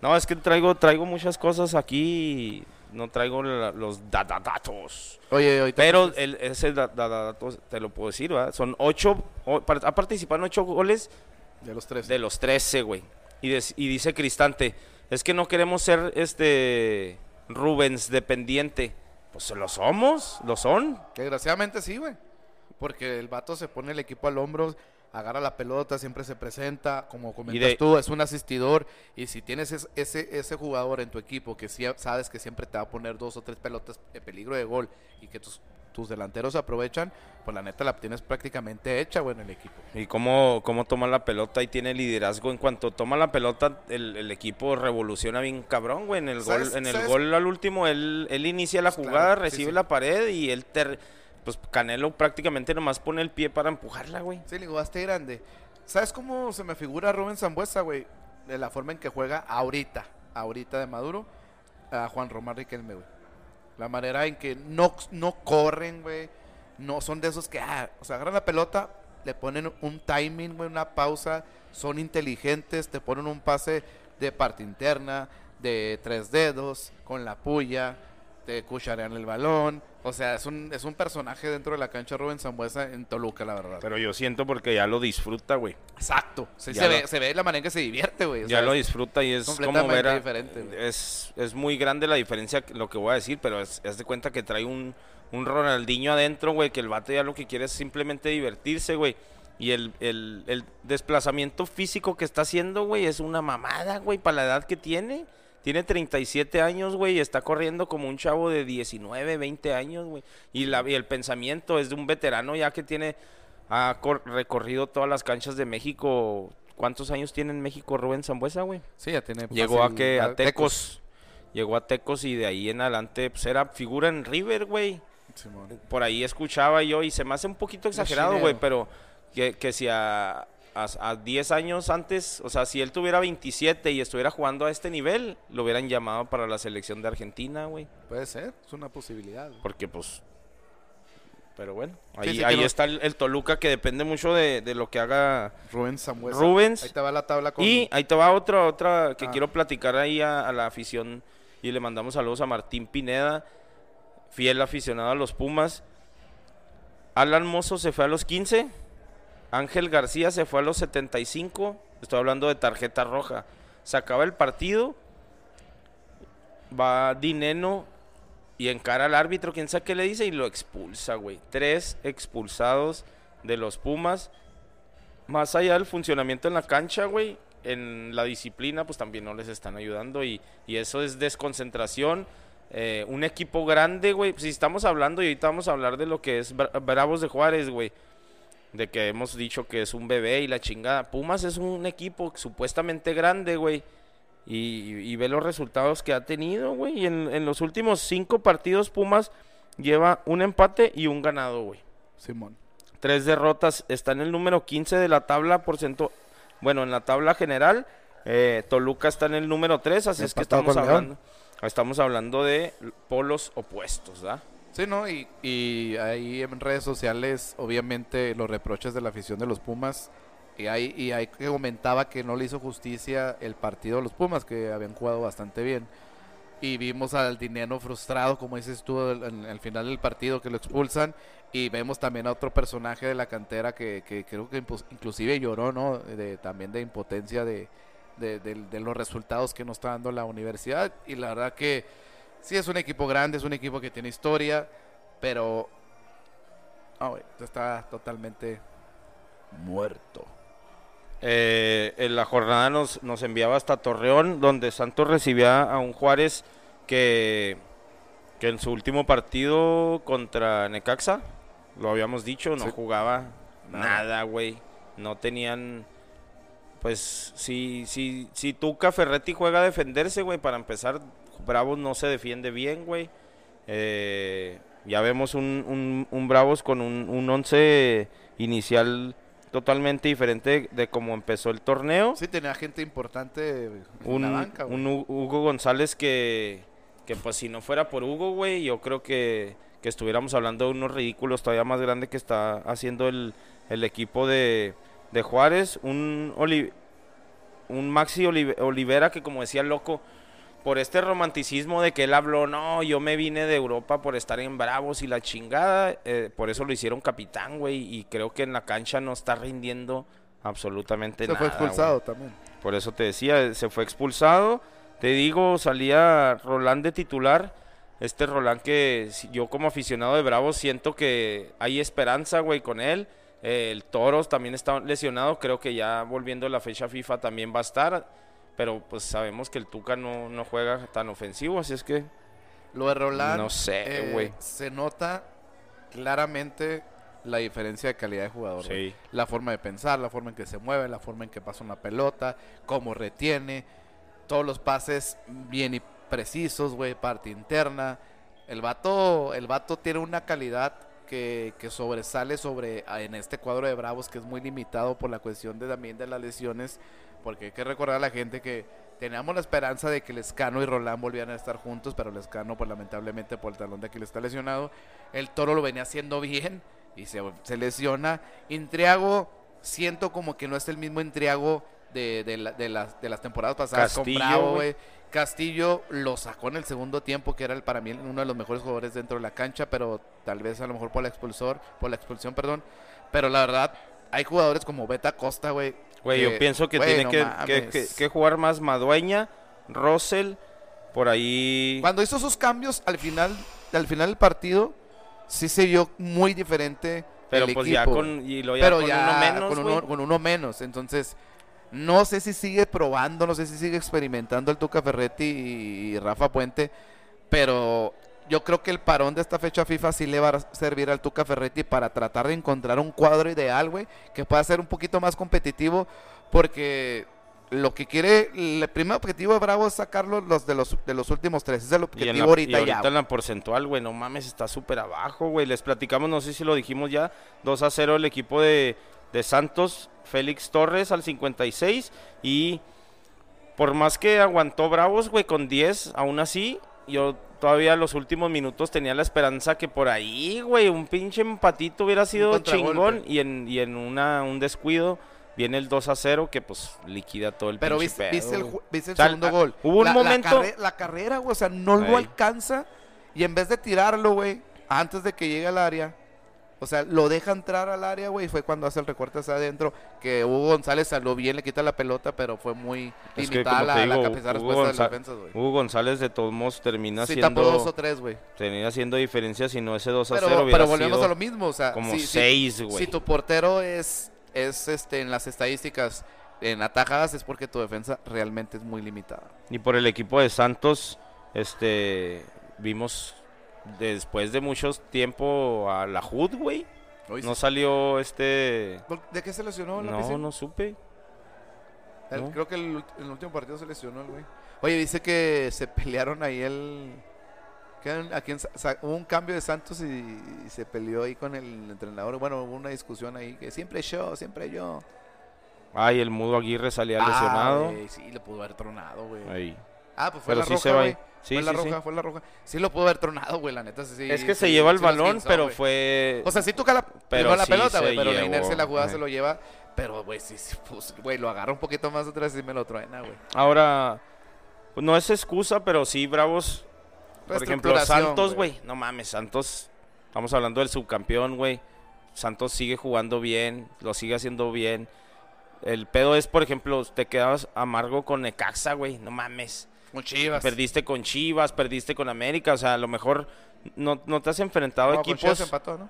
B: No, es que traigo, traigo muchas cosas aquí. y No traigo la- los da- da- datos.
C: Oye, ahorita.
B: Pero el, ese da- da- da- datos te lo puedo decir, ¿verdad? Son ocho, o- ha participado en ocho goles
C: De los tres.
B: de los 13, güey. Y, y dice Cristante, es que no queremos ser este Rubens dependiente. Pues lo somos, lo son.
C: Que desgraciadamente sí, güey. Porque el vato se pone el equipo al hombro, agarra la pelota, siempre se presenta. Como comentas
B: de-
C: tú, es un asistidor. Y si tienes es- ese, ese jugador en tu equipo que sí sabes que siempre te va a poner dos o tres pelotas de peligro de gol y que tus, tus delanteros aprovechan, pues la neta la tienes prácticamente hecha, güey, en el equipo.
B: Y cómo, cómo toma la pelota y tiene liderazgo. En cuanto toma la pelota, el, el equipo revoluciona bien cabrón, güey. En el
C: ¿Sabes-
B: gol, en el
C: sabes?
B: gol al último, él, él inicia la
C: Pues
B: jugada,
C: claro,
B: recibe
C: sí.
B: la pared y él pues Canelo prácticamente nomás pone el pie para empujarla, güey.
C: Sí, le digo, hazte grande. ¿Sabes cómo se me figura Rubén Zambuesa, güey? De la forma en que juega ahorita, ahorita de Maduro, a Juan Román Riquelme, güey. La manera en que no, no corren, güey. No son de esos que, ah, o sea, agarran la pelota, le ponen un timing, güey, una pausa, son inteligentes, te ponen un pase de parte interna, de tres dedos, con la puya, te cucharean el balón. O sea, es un, es un personaje dentro de la cancha Rubén Zambuesa en Toluca, la verdad.
B: Pero yo siento porque ya lo disfruta, güey.
C: Exacto. Sí, se,
B: lo-
C: ve, se ve la manera en que se divierte, güey.
B: Ya lo disfruta y es como ver a-
C: diferente, güey.
B: es, es muy grande la diferencia lo que voy a decir, pero es, es de cuenta que trae un, un Ronaldinho adentro, güey, que el vato ya lo que quiere es simplemente divertirse, güey. Y el, el, el desplazamiento físico que está haciendo, güey, es una mamada, güey, para la edad que tiene. Tiene 37 años, güey, y está corriendo como un chavo de 19, 20 años, güey. Y, la, y el pensamiento es de un veterano ya que tiene, ha cor- recorrido todas las canchas de México. ¿Cuántos años tiene en México Rubén Zambuesa, güey?
C: Sí, ya tiene.
B: Llegó a que a Tecos. Llegó a Tecos y de ahí en adelante pues era figura en River, güey.
C: Simón.
B: Por ahí escuchaba yo y se me hace un poquito exagerado, güey, pero que, que si a, a, a 10 años antes, o sea, si él tuviera 27 y estuviera jugando a este nivel, lo hubieran llamado para la selección de Argentina, güey.
C: Puede ser, es una posibilidad. güey.
B: Porque pues... Pero bueno, ahí,
C: sí, que
B: ahí
C: no-
B: está el, el Toluca que depende mucho de, de lo que haga
C: Rubén Sambuesa.
B: Rubens.
C: Ahí te va la tabla con.
B: Y ahí te va otra, otra que
C: Ah.
B: quiero platicar ahí a, a la afición. Y le mandamos saludos a Martín Pineda, fiel aficionado a los Pumas. Alan Mozo se fue a los 15. Ángel García se fue a los 75. Estoy hablando de tarjeta roja. Se acaba el partido. Va Dineno y encara al árbitro, quién sabe qué le dice, y lo expulsa, güey. Tres expulsados de los Pumas más allá del funcionamiento en la cancha, güey, en la disciplina, pues también no les están ayudando y, eso es desconcentración. Eh, un equipo grande, güey, si estamos hablando y ahorita vamos a hablar de lo que es Bra- Bravos de Juárez, güey, de que hemos dicho que es un bebé y la chingada. Pumas es un equipo supuestamente grande, güey, y, y ve los resultados que ha tenido, güey. Y en, en los últimos cinco partidos, Pumas lleva un empate y un ganado, güey
C: Simón.
B: tres derrotas, está en el número 15 de la tabla por ciento, bueno, en la tabla general, eh, Toluca está en el número 3, así es que estamos hablando, estamos hablando de polos opuestos, ¿verdad?
C: Sí, ¿no? Y, ahí en redes sociales, obviamente, los reproches de la afición de los Pumas. Y ahí, y ahí que comentaba que no le hizo justicia el partido de los Pumas, que habían jugado bastante bien. Y vimos al Dinero frustrado, como dices tú, al, al- al final del partido que lo expulsan. Y vemos también a otro personaje de la cantera que, que creo que inclusive lloró, ¿no? De, también de impotencia de, de- de los resultados que nos está dando la universidad. Y la verdad que sí es un equipo grande, es un equipo que tiene historia, pero... Ah, está totalmente muerto.
B: Eh, en la jornada nos, nos enviaba hasta Torreón, donde Santos recibía a un Juárez que, que en su último partido contra Necaxa, lo habíamos dicho, no
C: Sí.
B: jugaba
C: Nada.
B: nada, güey. No tenían. Pues si, si, si Tuca Ferretti juega a defenderse, güey, para empezar, Bravos no se defiende bien, güey. Eh, ya vemos un, un, un Bravos con un, un once inicial totalmente diferente de, cómo empezó el torneo.
C: Sí, tenía gente importante en
B: un,
C: la banca, güey.
B: un Hu- Hugo González que, que pues si no fuera por Hugo, güey, yo creo que, que estuviéramos hablando de unos ridículos todavía más grandes que está haciendo el, el equipo de, de Juárez. Un, Oli- un Maxi Olive- Olivera que como decía el loco, por este romanticismo de que él habló, no, yo me vine de Europa por estar en Bravos y la chingada, eh, por eso lo hicieron capitán, güey, y creo que en la cancha no está rindiendo absolutamente
C: Se
B: nada.
C: fue
B: güey.
C: expulsado también.
B: Por eso te decía, se fue expulsado. Te digo, salía Roland de titular. Este Roland que yo como aficionado de Bravos siento que hay esperanza, güey, con él. Eh, el Toros también está lesionado. Creo que ya volviendo a la fecha FIFA también va a estar. Pero pues sabemos que el Tuca no, no juega tan ofensivo, así es que...
C: Lo de Roland,
B: No sé,
C: eh,
B: güey.
C: se nota claramente la diferencia de calidad de jugador.
B: Sí.
C: La forma de pensar, la forma en que se mueve, la forma en que pasa una pelota, cómo retiene, todos los pases bien y precisos, güey, parte interna. El vato, el vato tiene una calidad que, que sobresale sobre en este cuadro de Bravos que es muy limitado por la cuestión de también de las lesiones, porque hay que recordar a la gente que teníamos la esperanza de que Lescano y Roland volvieran a estar juntos, pero Lescano pues lamentablemente por el talón de Aquiles está lesionado. El Toro lo venía haciendo bien y se, se lesiona. Intriago siento como que no es el mismo Intriago de, de, la- de las, de las temporadas pasadas
B: Castillo,
C: con Bravo,
B: güey.
C: Castillo lo sacó en el segundo tiempo, que era el, para mí uno de los mejores jugadores dentro de la cancha, pero tal vez a lo mejor por la expulsor, por la expulsión, perdón. Pero la verdad, hay jugadores como Beta Costa, güey.
B: Güey, yo pienso que
C: güey,
B: tiene
C: no
B: que, que-
C: mames.
B: que- que jugar más Madueña, Russell, por ahí...
C: Cuando hizo esos cambios al final, al final del partido, sí se vio muy diferente
B: Pero
C: el
B: pues
C: equipo,
B: ya con, y lo ya
C: pero
B: con
C: ya
B: uno menos,
C: con,
B: güey.
C: uno, con uno menos. Entonces, No sé si sigue probando, no sé si sigue experimentando el Tuca Ferretti y Rafa Puente, pero yo creo que el parón de esta fecha FIFA sí le va a servir al Tuca Ferretti para tratar de encontrar un cuadro ideal, güey, que pueda ser un poquito más competitivo, porque lo que quiere, el primer objetivo de Bravo es sacarlos los de los de los últimos tres, es el
B: Y,
C: objetivo
B: la,
C: ahorita,
B: y ahorita
C: ya.
B: en la porcentual, güey, no mames, está súper abajo, güey. Les platicamos, no sé si lo dijimos ya, 2 a 0 el equipo de, de Santos, Félix Torres al 56 y por más que aguantó Bravos, güey, con 10, aún así, yo todavía los últimos minutos tenía la esperanza que por ahí, güey, un pinche empatito hubiera sido chingón y en, y en una, un descuido viene el 2 a 0 que pues liquida todo el
C: Pero viste,
B: pedo,
C: viste el, viste el
B: O sea,
C: segundo gol.
B: hubo un
C: La- la
B: momento-
C: carre- La, carrera, güey, o sea, no lo alcanza y en vez de tirarlo, güey, antes de que llegue al área, o sea, lo deja entrar al área, güey, fue cuando hace el recorte hacia adentro, que Hugo González salió bien, le quita la pelota, pero fue muy
B: Es
C: limitada la, la
B: digo,
C: de
B: Hugo
C: respuesta de las
B: Gonzá-
C: defensas, güey.
B: Hugo González de todos modos termina
C: Sí, tapó dos o
B: siendo
C: tres, güey.
B: termina haciendo diferencia si no ese 2 a
C: Pero,
B: 0 hubiera
C: pero volvemos
B: sido
C: a lo mismo, o sea,
B: como
C: si- si-
B: 6, güey.
C: Si tu portero es, es este, en las estadísticas en atajadas, es porque tu defensa realmente es muy limitada.
B: Y por el equipo de Santos este vimos después de mucho tiempo a la HUD, güey. No salió este
C: ¿De qué se lesionó la
B: No, no supe.
C: El-
B: no.
C: Creo que el, el último partido se lesionó el güey. Oye, dice que se pelearon ahí el... que a quién sa- sa- hubo un cambio de Santos y, y se peleó ahí con el entrenador. Bueno, hubo una discusión ahí que siempre yo, siempre yo.
B: Ay, el Mudo Aguirre salía
C: Ah,
B: lesionado.
C: güey, sí, le pudo haber tronado, güey.
B: Ahí.
C: Ah, pues fue
B: Pero
C: la
B: sí
C: roja,
B: se va ahí. Sí,
C: fue la
B: sí, sí.
C: roja, fue la roja. Sí lo pudo haber tronado, güey, la neta. Sí,
B: Es que se lleva el balón, pero fue
C: O sea, sí toca la,
B: Pero
C: la pelota, güey, pero la inercia de la jugada se lo lleva. Pero, güey, sí, sí, pues, güey, lo agarra un poquito más atrás y me lo truena, güey.
B: Ahora pues, no es excusa, pero sí Bravos Por ejemplo, Santos, güey. No mames, Santos. Estamos hablando del subcampeón, güey. Santos sigue jugando bien, lo sigue haciendo bien. El pedo es, por ejemplo, te quedas amargo con Necaxa, güey. No mames.
C: Con Chivas.
B: Perdiste con Chivas, perdiste con América. O sea, a lo mejor no, no te has enfrentado a
C: No, con
B: equipos.
C: Chivas empató, ¿no?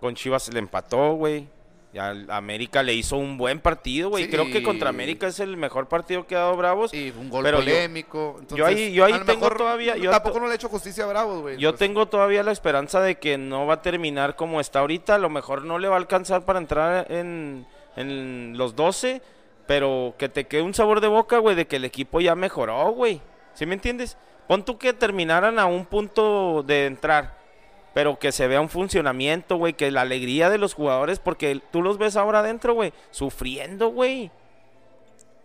B: Con Chivas le empató, güey. El América le hizo un buen partido, güey.
C: Sí.
B: Creo que contra América es el mejor partido que ha dado Bravos.
C: Y un gol
B: Pero yo-
C: polémico. entonces,
B: yo ahí- yo ahí
C: a
B: tengo
C: mejor
B: todavía- yo
C: tampoco no le he hecho justicia a Bravos, güey.
B: Yo
C: pues.
B: tengo todavía la esperanza de que no va a terminar como está ahorita. A lo mejor no le va a alcanzar para entrar en, en los 12. Pero que te quede un sabor de boca, güey, de que el equipo ya mejoró, güey. ¿Sí me entiendes? Pon tú que terminaran a un punto de entrar. Pero que se vea un funcionamiento, güey. Que la alegría de los jugadores, porque tú los ves ahora adentro, güey. Sufriendo, güey.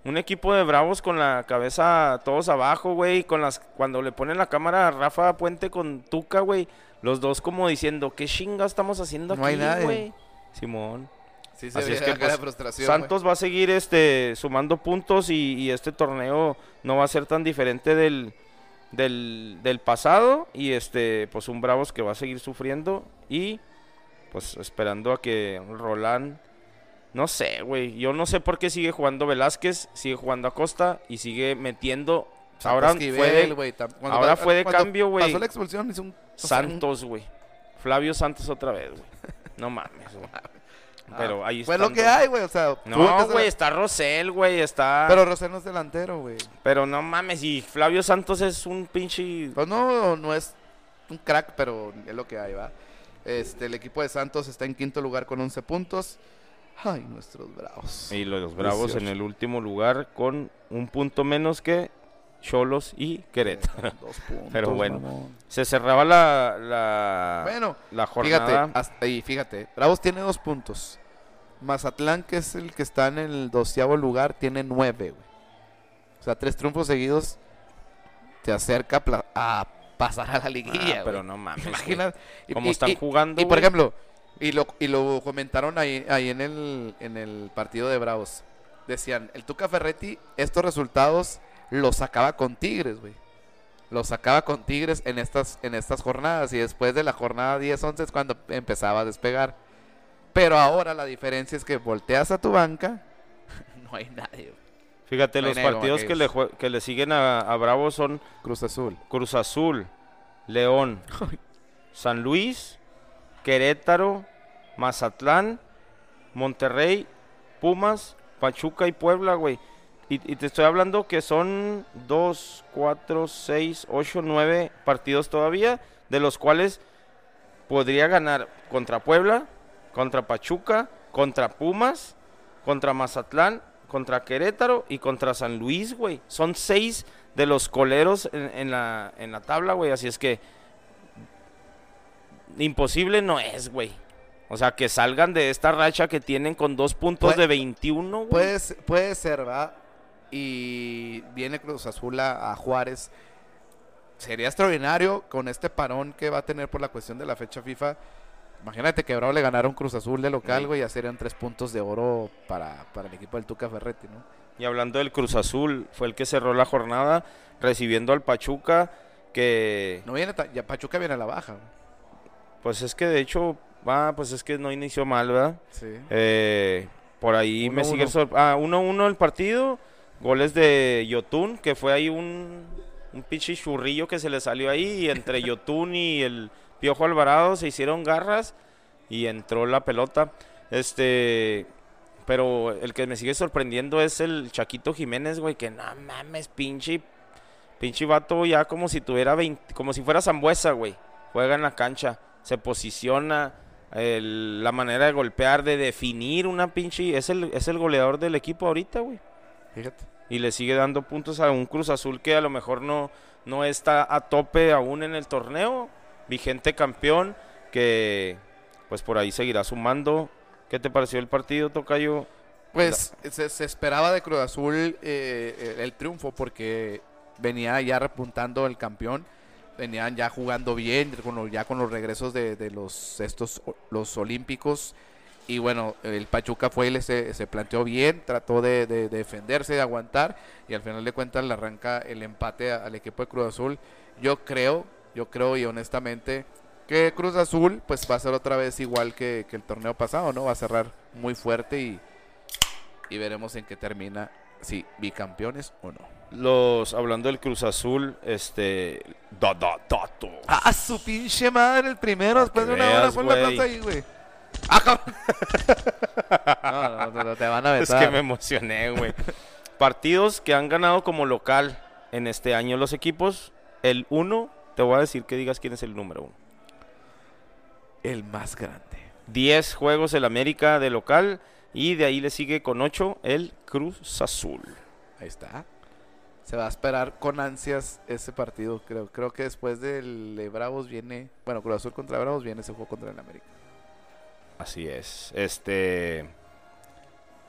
B: Un equipo de bravos con la cabeza todos abajo, güey. Con las cuando le ponen la cámara a Rafa Puente con Tuca, güey. Los dos como diciendo, ¿qué chinga estamos haciendo
C: No hay
B: aquí, güey? Simón.
C: Sí, se
B: Así
C: ve
B: es que,
C: la cara de
B: pues,
C: frustración,
B: Santos va a seguir este sumando puntos y, y este torneo no va a ser tan diferente del, del, del pasado. Y este, pues un Bravos que va a seguir sufriendo. Y pues esperando a que Roland. No sé, güey. Yo no sé por qué sigue jugando Velázquez, sigue jugando Acosta y sigue metiendo. Ahora fue de ahora fue de cambio, güey.
C: Pasó la expulsión, hizo un...
B: Santos, güey. Flavio Santos otra vez, güey. No mames, güey.
C: un-
B: Pero ahí
C: Fue lo que hay, güey, o sea...
B: No, güey, está Rosell, güey, está...
C: Pero
B: Pero...
C: Rosell no es delantero, güey.
B: no mames, y Flavio Santos es un pinche...
C: Pues no, no es un crack, pero es lo que hay, va. Este, el equipo de Santos está en quinto lugar con 11 puntos. Ay, nuestros bravos.
B: Y los Bravos en
C: 18.
B: el último lugar con un punto menos que Cholos y Querétaro.
C: Dos puntos,
B: Pero bueno.
C: mamón.
B: Se cerraba la, la,
C: Bueno,
B: la jornada.
C: fíjate, hasta ahí, fíjate. Bravos tiene dos puntos. Mazatlán, que es el que está en el doceavo lugar, tiene nueve, güey. O sea, tres triunfos seguidos te acerca a pasar a la
B: Ah,
C: liguilla,
B: pero
C: güey.
B: no mames,
C: y-
B: Como
C: y-
B: están
C: y-
B: jugando,
C: Y por
B: güey.
C: ejemplo, y lo, y lo comentaron ahí, ahí en, el, en el partido de Bravos. Decían, el Tuca Ferretti, estos resultados los sacaba con Tigres, güey. Los sacaba con Tigres en estas, en estas jornadas. Y después de la jornada 10-11 es cuando empezaba a despegar. Pero ahora la diferencia es que volteas a tu banca, no hay nadie. güey.
B: Fíjate,
C: No
B: los partidos que le,
C: aquellos.
B: jue- que le siguen a, a Bravos son
C: Cruz Azul.
B: Cruz Azul, León, San Luis, Querétaro, Mazatlán, Monterrey, Pumas, Pachuca y Puebla, güey. Y, y te estoy hablando que son 2, 4, 6, 8, 9 partidos todavía, de los cuales podría ganar contra Puebla, contra Pachuca, contra Pumas, contra Mazatlán, contra Querétaro y contra San Luis, güey. Son seis de los coleros en, en la, en la tabla, güey. Así es que imposible no es, güey. O sea, que salgan de esta racha que tienen con dos puntos de 21, güey.
C: Puede, ser, ¿va? Y viene Cruz Azul a, a Juárez. Sería extraordinario con este parón que va a tener por la cuestión de la fecha FIFA. Imagínate que Bravo le ganara un Cruz Azul de local,
B: Sí.
C: güey, ya serían tres puntos de oro para, para el equipo del Tuca Ferretti, ¿no?
B: Y hablando del Cruz Azul, fue el que cerró la jornada recibiendo al Pachuca, que
C: No viene, ya Pachuca viene a la baja.
B: pues es que de hecho, va, pues es que no inició mal, ¿verdad?
C: Sí.
B: Eh, por ahí me
C: 1-1.
B: sigue... sor- Ah, 1-1 el partido, goles de Yotun, que fue ahí un, un pinche churrillo que se le salió ahí, y entre Yotun y el Piojo Alvarado se hicieron garras y entró la pelota. Este... Pero el que me sigue sorprendiendo es el Chaquito Jiménez, güey, que no mames, pinche Pinche vato ya como si tuviera 20, como si fuera Zambuesa, güey. Juega en la cancha, se posiciona, el- la manera de golpear, de definir una pinche... Es el, es el goleador del equipo ahorita, güey.
C: Fíjate.
B: Y le sigue dando puntos a un Cruz Azul que a lo mejor no, no está a tope aún en el torneo. Vigente campeón, que pues por ahí seguirá sumando. ¿Qué te pareció el partido, Tocayo?
C: Pues se, se esperaba de Cruz Azul eh, el, triunfo porque venía ya repuntando el campeón, venían ya jugando bien, con los- ya con los regresos de, de los estos los olímpicos y bueno el Pachuca fue y le se, se planteó bien, trató de, de- de defenderse, de aguantar y al final de cuentas le arranca el empate a- al equipo de Cruz Azul. Yo creo, yo creo y honestamente que Cruz Azul pues va a ser otra vez igual que, que el torneo pasado, ¿no? Va a cerrar muy fuerte y y veremos en qué termina si bicampeones o no.
B: Los, hablando del Cruz Azul, este... Da, da, dato.
C: ¡Ah, su pinche madre! El primero, después de una hora, ponle
B: güey.
C: aplauso ahí, güey. ¡Ah, no, no, no, te van a
B: Es
C: vetar.
B: que me emocioné, güey. Partidos que han ganado como local en este año los equipos. El uno, te voy a decir que digas quién es el número uno.
C: El más grande.
B: 10 juegos el América de local y de ahí le sigue con 8 el Cruz Azul.
C: Ahí está. Se va a esperar con ansias ese partido. Creo, creo que después del de Bravos viene... Bueno, Cruz Azul contra Bravos viene ese juego contra el América.
B: Así es. Este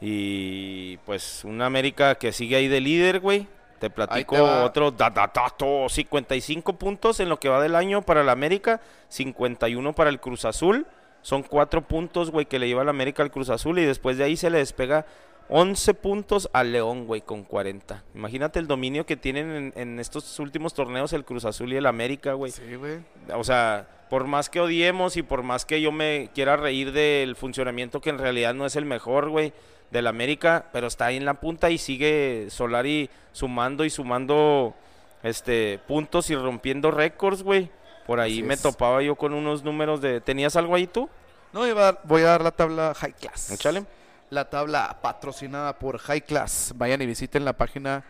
B: y pues un América que sigue ahí de líder, güey. Te platico
C: te
B: otro da, da, dato, 55 puntos en lo que va del año para el América, 51 para el Cruz Azul. Son cuatro puntos, güey, que le lleva el América al Cruz Azul y después de ahí se le despega 11 puntos al León, güey, con 40. Imagínate el dominio que tienen en, en estos últimos torneos el Cruz Azul y el América, güey.
C: Sí, güey.
B: O sea, por más que odiemos y por más que yo me quiera reír del funcionamiento que en realidad no es el mejor, güey, del América, pero está ahí en la punta y sigue Solari sumando y sumando este puntos y rompiendo récords, güey. Por ahí
C: Así
B: me
C: es.
B: topaba yo con unos números de ¿Tenías algo ahí tú?
C: No, iba a dar- voy a dar la tabla High Class.
B: Échale.
C: La tabla patrocinada por High Class. Vayan y visiten la página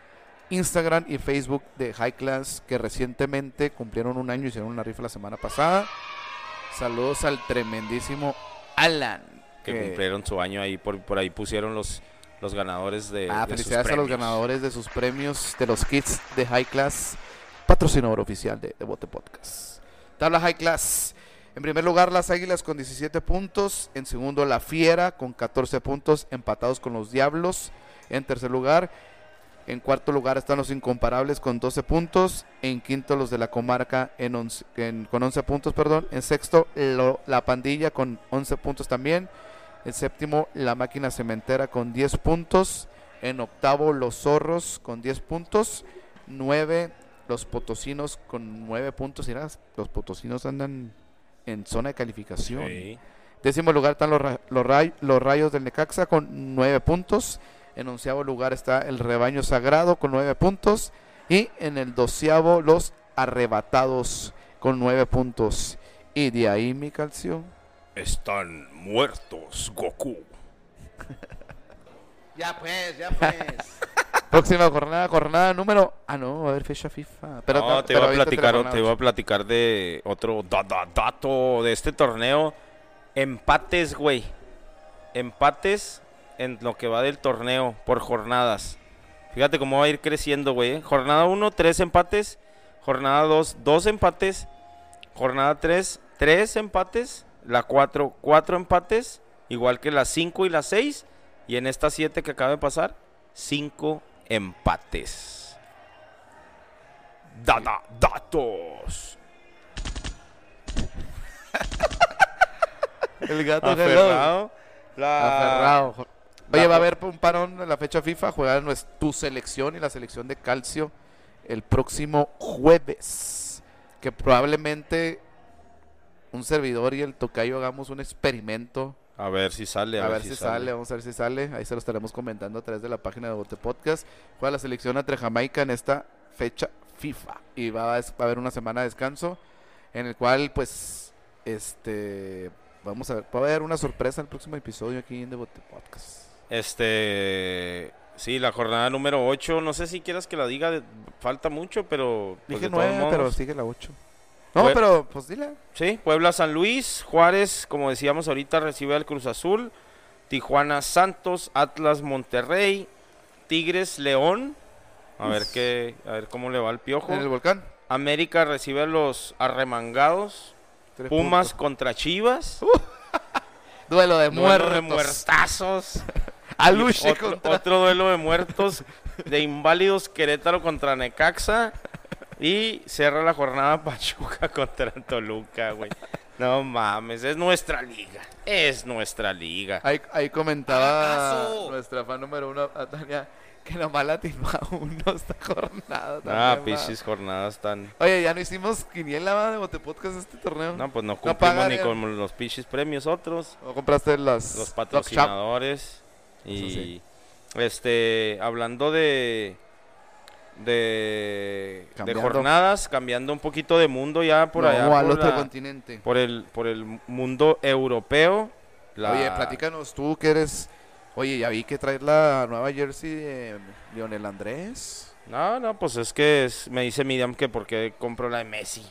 C: Instagram y Facebook de High Class que recientemente cumplieron un año, hicieron una rifa la semana pasada. Saludos al tremendísimo Alan.
B: Que cumplieron su año ahí, por, por ahí pusieron los, los ganadores de,
C: Ah,
B: de sus
C: felicidades a los ganadores de sus premios de los kits de High Class, patrocinador oficial de Devote Podcast. Tabla High Class. En primer lugar, las Águilas con 17 puntos. En segundo, la Fiera con 14 puntos, empatados con los Diablos. En tercer lugar, en cuarto lugar están los Incomparables con 12 puntos. En quinto, los de la Comarca en once- en- con 11 puntos. perdón. En sexto, lo- la Pandilla con 11 puntos también. En séptimo, la Máquina Cementera con 10 puntos. En octavo, los Zorros con 10 puntos. 9, los Potosinos con 9 puntos. Mira, los Potosinos andan en zona de calificación.
B: Sí.
C: Décimo lugar están los, los, ray- los Rayos del Necaxa con 9 puntos. En onceavo lugar está el Rebaño Sagrado con 9 puntos. Y en el doceavo los Arrebatados con 9 puntos. Y de ahí, mi calcio.
B: Están muertos, Goku.
D: Ya pues, ya pues.
C: Próxima jornada, jornada número. Ah, no, a haber fecha FIFA. Pero,
B: no, te
C: pero
B: iba a platicar, te iba a platicar de otro da- da- dato de este torneo. Empates, güey. Empates en lo que va del torneo por jornadas. Fíjate cómo va a ir creciendo, güey. Jornada 1, 3 empates. Jornada 2, 2 empates. Jornada 3, 3 empates. La 4, 4 empates. Igual que la 5 y la 6. Y en esta 7 que acaba de pasar, 5 empates. Dada, datos.
C: El gato.
B: Aferrado. La...
C: Aferrado. Oye, va a haber un parón en la fecha FIFA. Nues- tu selección y la selección de Calcio el próximo jueves. Que probablemente un servidor y el tocayo hagamos un experimento.
B: A ver si sale.
C: A, ver, si sale. vamos a ver si sale. Ahí se lo estaremos comentando a través de la página de Bote Podcast. Juega la selección entre Jamaica en esta fecha FIFA. Y va a, va a haber una semana de descanso en el cual, pues, este, vamos a ver, va a haber una sorpresa en el próximo episodio aquí en The Bote Podcast.
B: Este. Sí, la jornada número 8. No sé si quieras que la diga. de- Falta mucho, pero. pues,
C: Dije
B: de todos
C: nueve, pero
B: modos.
C: sigue la 8. No, pero pues dile.
B: Sí, Puebla San Luis. Juárez, como decíamos ahorita, recibe al Cruz Azul. Tijuana Santos. Atlas Monterrey. Tigres León. A ver qué. A ver cómo le va al piojo.
C: En el volcán.
B: América recibe a los arremangados.
C: Tres
B: Pumas
C: puntos.
B: contra Chivas.
C: Duelo de
B: Duelo
C: muertos.
B: de muertazos.
C: Aluche
B: otro,
C: contra.
B: otro duelo de muertos de inválidos Querétaro contra Necaxa. Y cierra la jornada Pachuca contra Toluca, güey. No mames, es nuestra liga. Es nuestra liga.
C: Ahí, ahí comentaba nuestra fan número uno, a Tania, que nomás la atinó a uno esta jornada.
B: Ah, pichis jornadas tan.
C: Oye, ya no hicimos quiniela va, de Bote Podcast este torneo.
B: No, pues no
C: No
B: cumplimos
C: pagan,
B: ni con los pichis premios otros.
C: ¿O compraste las
B: Los patrocinadores. Y
C: sí.
B: este, hablando de. De, de jornadas, cambiando un poquito de mundo ya por
C: No,
B: allá.
C: al
B: por
C: otro
B: la-
C: continente.
B: por el por el mundo europeo. La-
C: Oye, platícanos tú que eres... Oye, ya vi que traes la nueva jersey de Lionel Andrés.
B: No, no, pues es que es- me dice Miriam que porque compro la de Messi.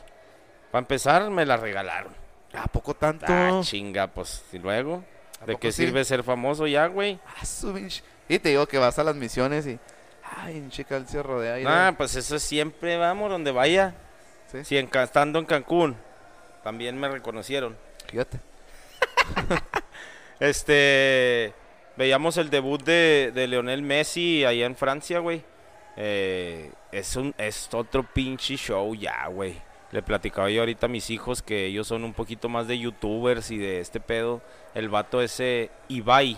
B: Para empezar, me la regalaron.
C: ¿A poco tanto?
B: Ah, chinga, pues y luego.
C: ¿A
B: ¿De qué
C: sí?
B: sirve ser famoso ya, güey?
C: Ah, Y te digo que vas a las misiones y... Ay, en chica, rodea ahí. de-
B: Ah, pues eso siempre vamos donde vaya.
C: ¿Sí?
B: Si en, estando en Cancún, también me reconocieron.
C: Fíjate.
B: Este, veíamos el debut de, de Leonel Messi allá en Francia, güey. Eh, es, un, es otro pinche show ya, güey. Le platicaba yo ahorita a mis hijos que ellos son un poquito más de youtubers y de este pedo. El vato ese Ibai,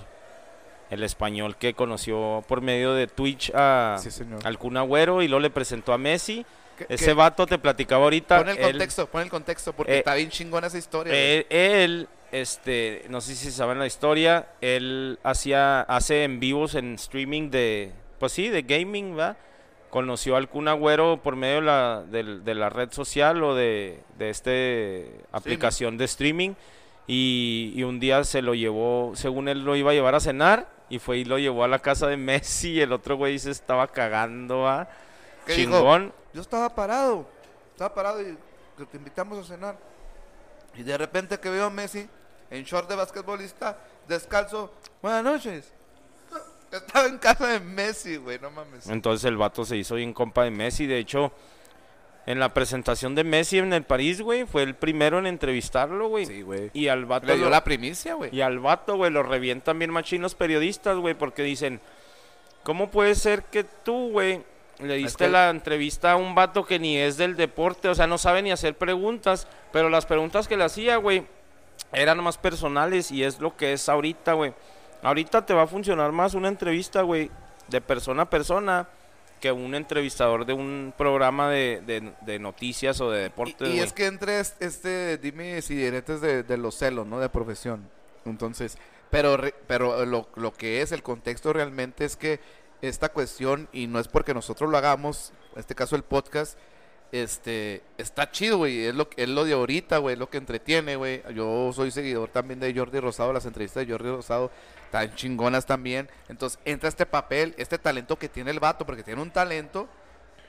B: el español que conoció por medio de Twitch a,
C: Sí, señor.
B: al Kun Agüero y luego le presentó a Messi.
C: ¿Qué-
B: Ese vato te platicaba ahorita.
C: Pon el
B: él-
C: contexto, pon el contexto, porque
B: Eh,
C: está bien chingona esa historia.
B: él, él, este, no sé si saben la historia, él hacía, hace en vivos en streaming de, pues sí, de gaming, ¿va? Conoció al Kun Agüero por medio de la, del- de la red social o de, de este aplicación de streaming y, y un día se lo llevó, según él lo iba a llevar a cenar y fue y lo llevó a la casa de Messi y el otro güey se estaba cagando, ¿va?
C: ¿Qué dijo?
B: Chingón.
C: Yo estaba parado, estaba parado y te invitamos a cenar. Y de repente que veo a Messi en short de basquetbolista, descalzo. Buenas noches. Estaba en casa de Messi, güey, no mames.
B: Entonces el vato se hizo bien compa de Messi. De hecho, en la presentación de Messi en el París, güey, fue el primero en entrevistarlo, güey.
C: Sí, güey.
B: Y al vato
C: Le dio
B: lo-
C: la primicia, güey.
B: y al vato, güey, lo revientan bien machinos periodistas, güey, porque dicen, ¿cómo puede ser que tú, güey, le diste
C: que-
B: la entrevista a un vato que ni es del deporte, o sea, no sabe ni hacer preguntas, pero las preguntas que le hacía, güey, eran más personales y es lo que es ahorita, güey. Ahorita te va a funcionar más una entrevista, güey, de persona a persona que un entrevistador de un programa de, de- de noticias o de deportes,
C: Y, es que entre es- este, dime si diretes de, de los celos, ¿no? De profesión. Entonces, pero, pero lo, lo que es el contexto realmente es que esta cuestión, y no es porque nosotros lo hagamos, en este caso el podcast, este, está chido, güey. Es lo, es lo de ahorita, güey. Es lo que entretiene, güey. Yo soy seguidor también de Jordi Rosado. Las entrevistas de Jordi Rosado están chingonas también. Entonces entra este papel, este talento que tiene el vato, porque tiene un talento.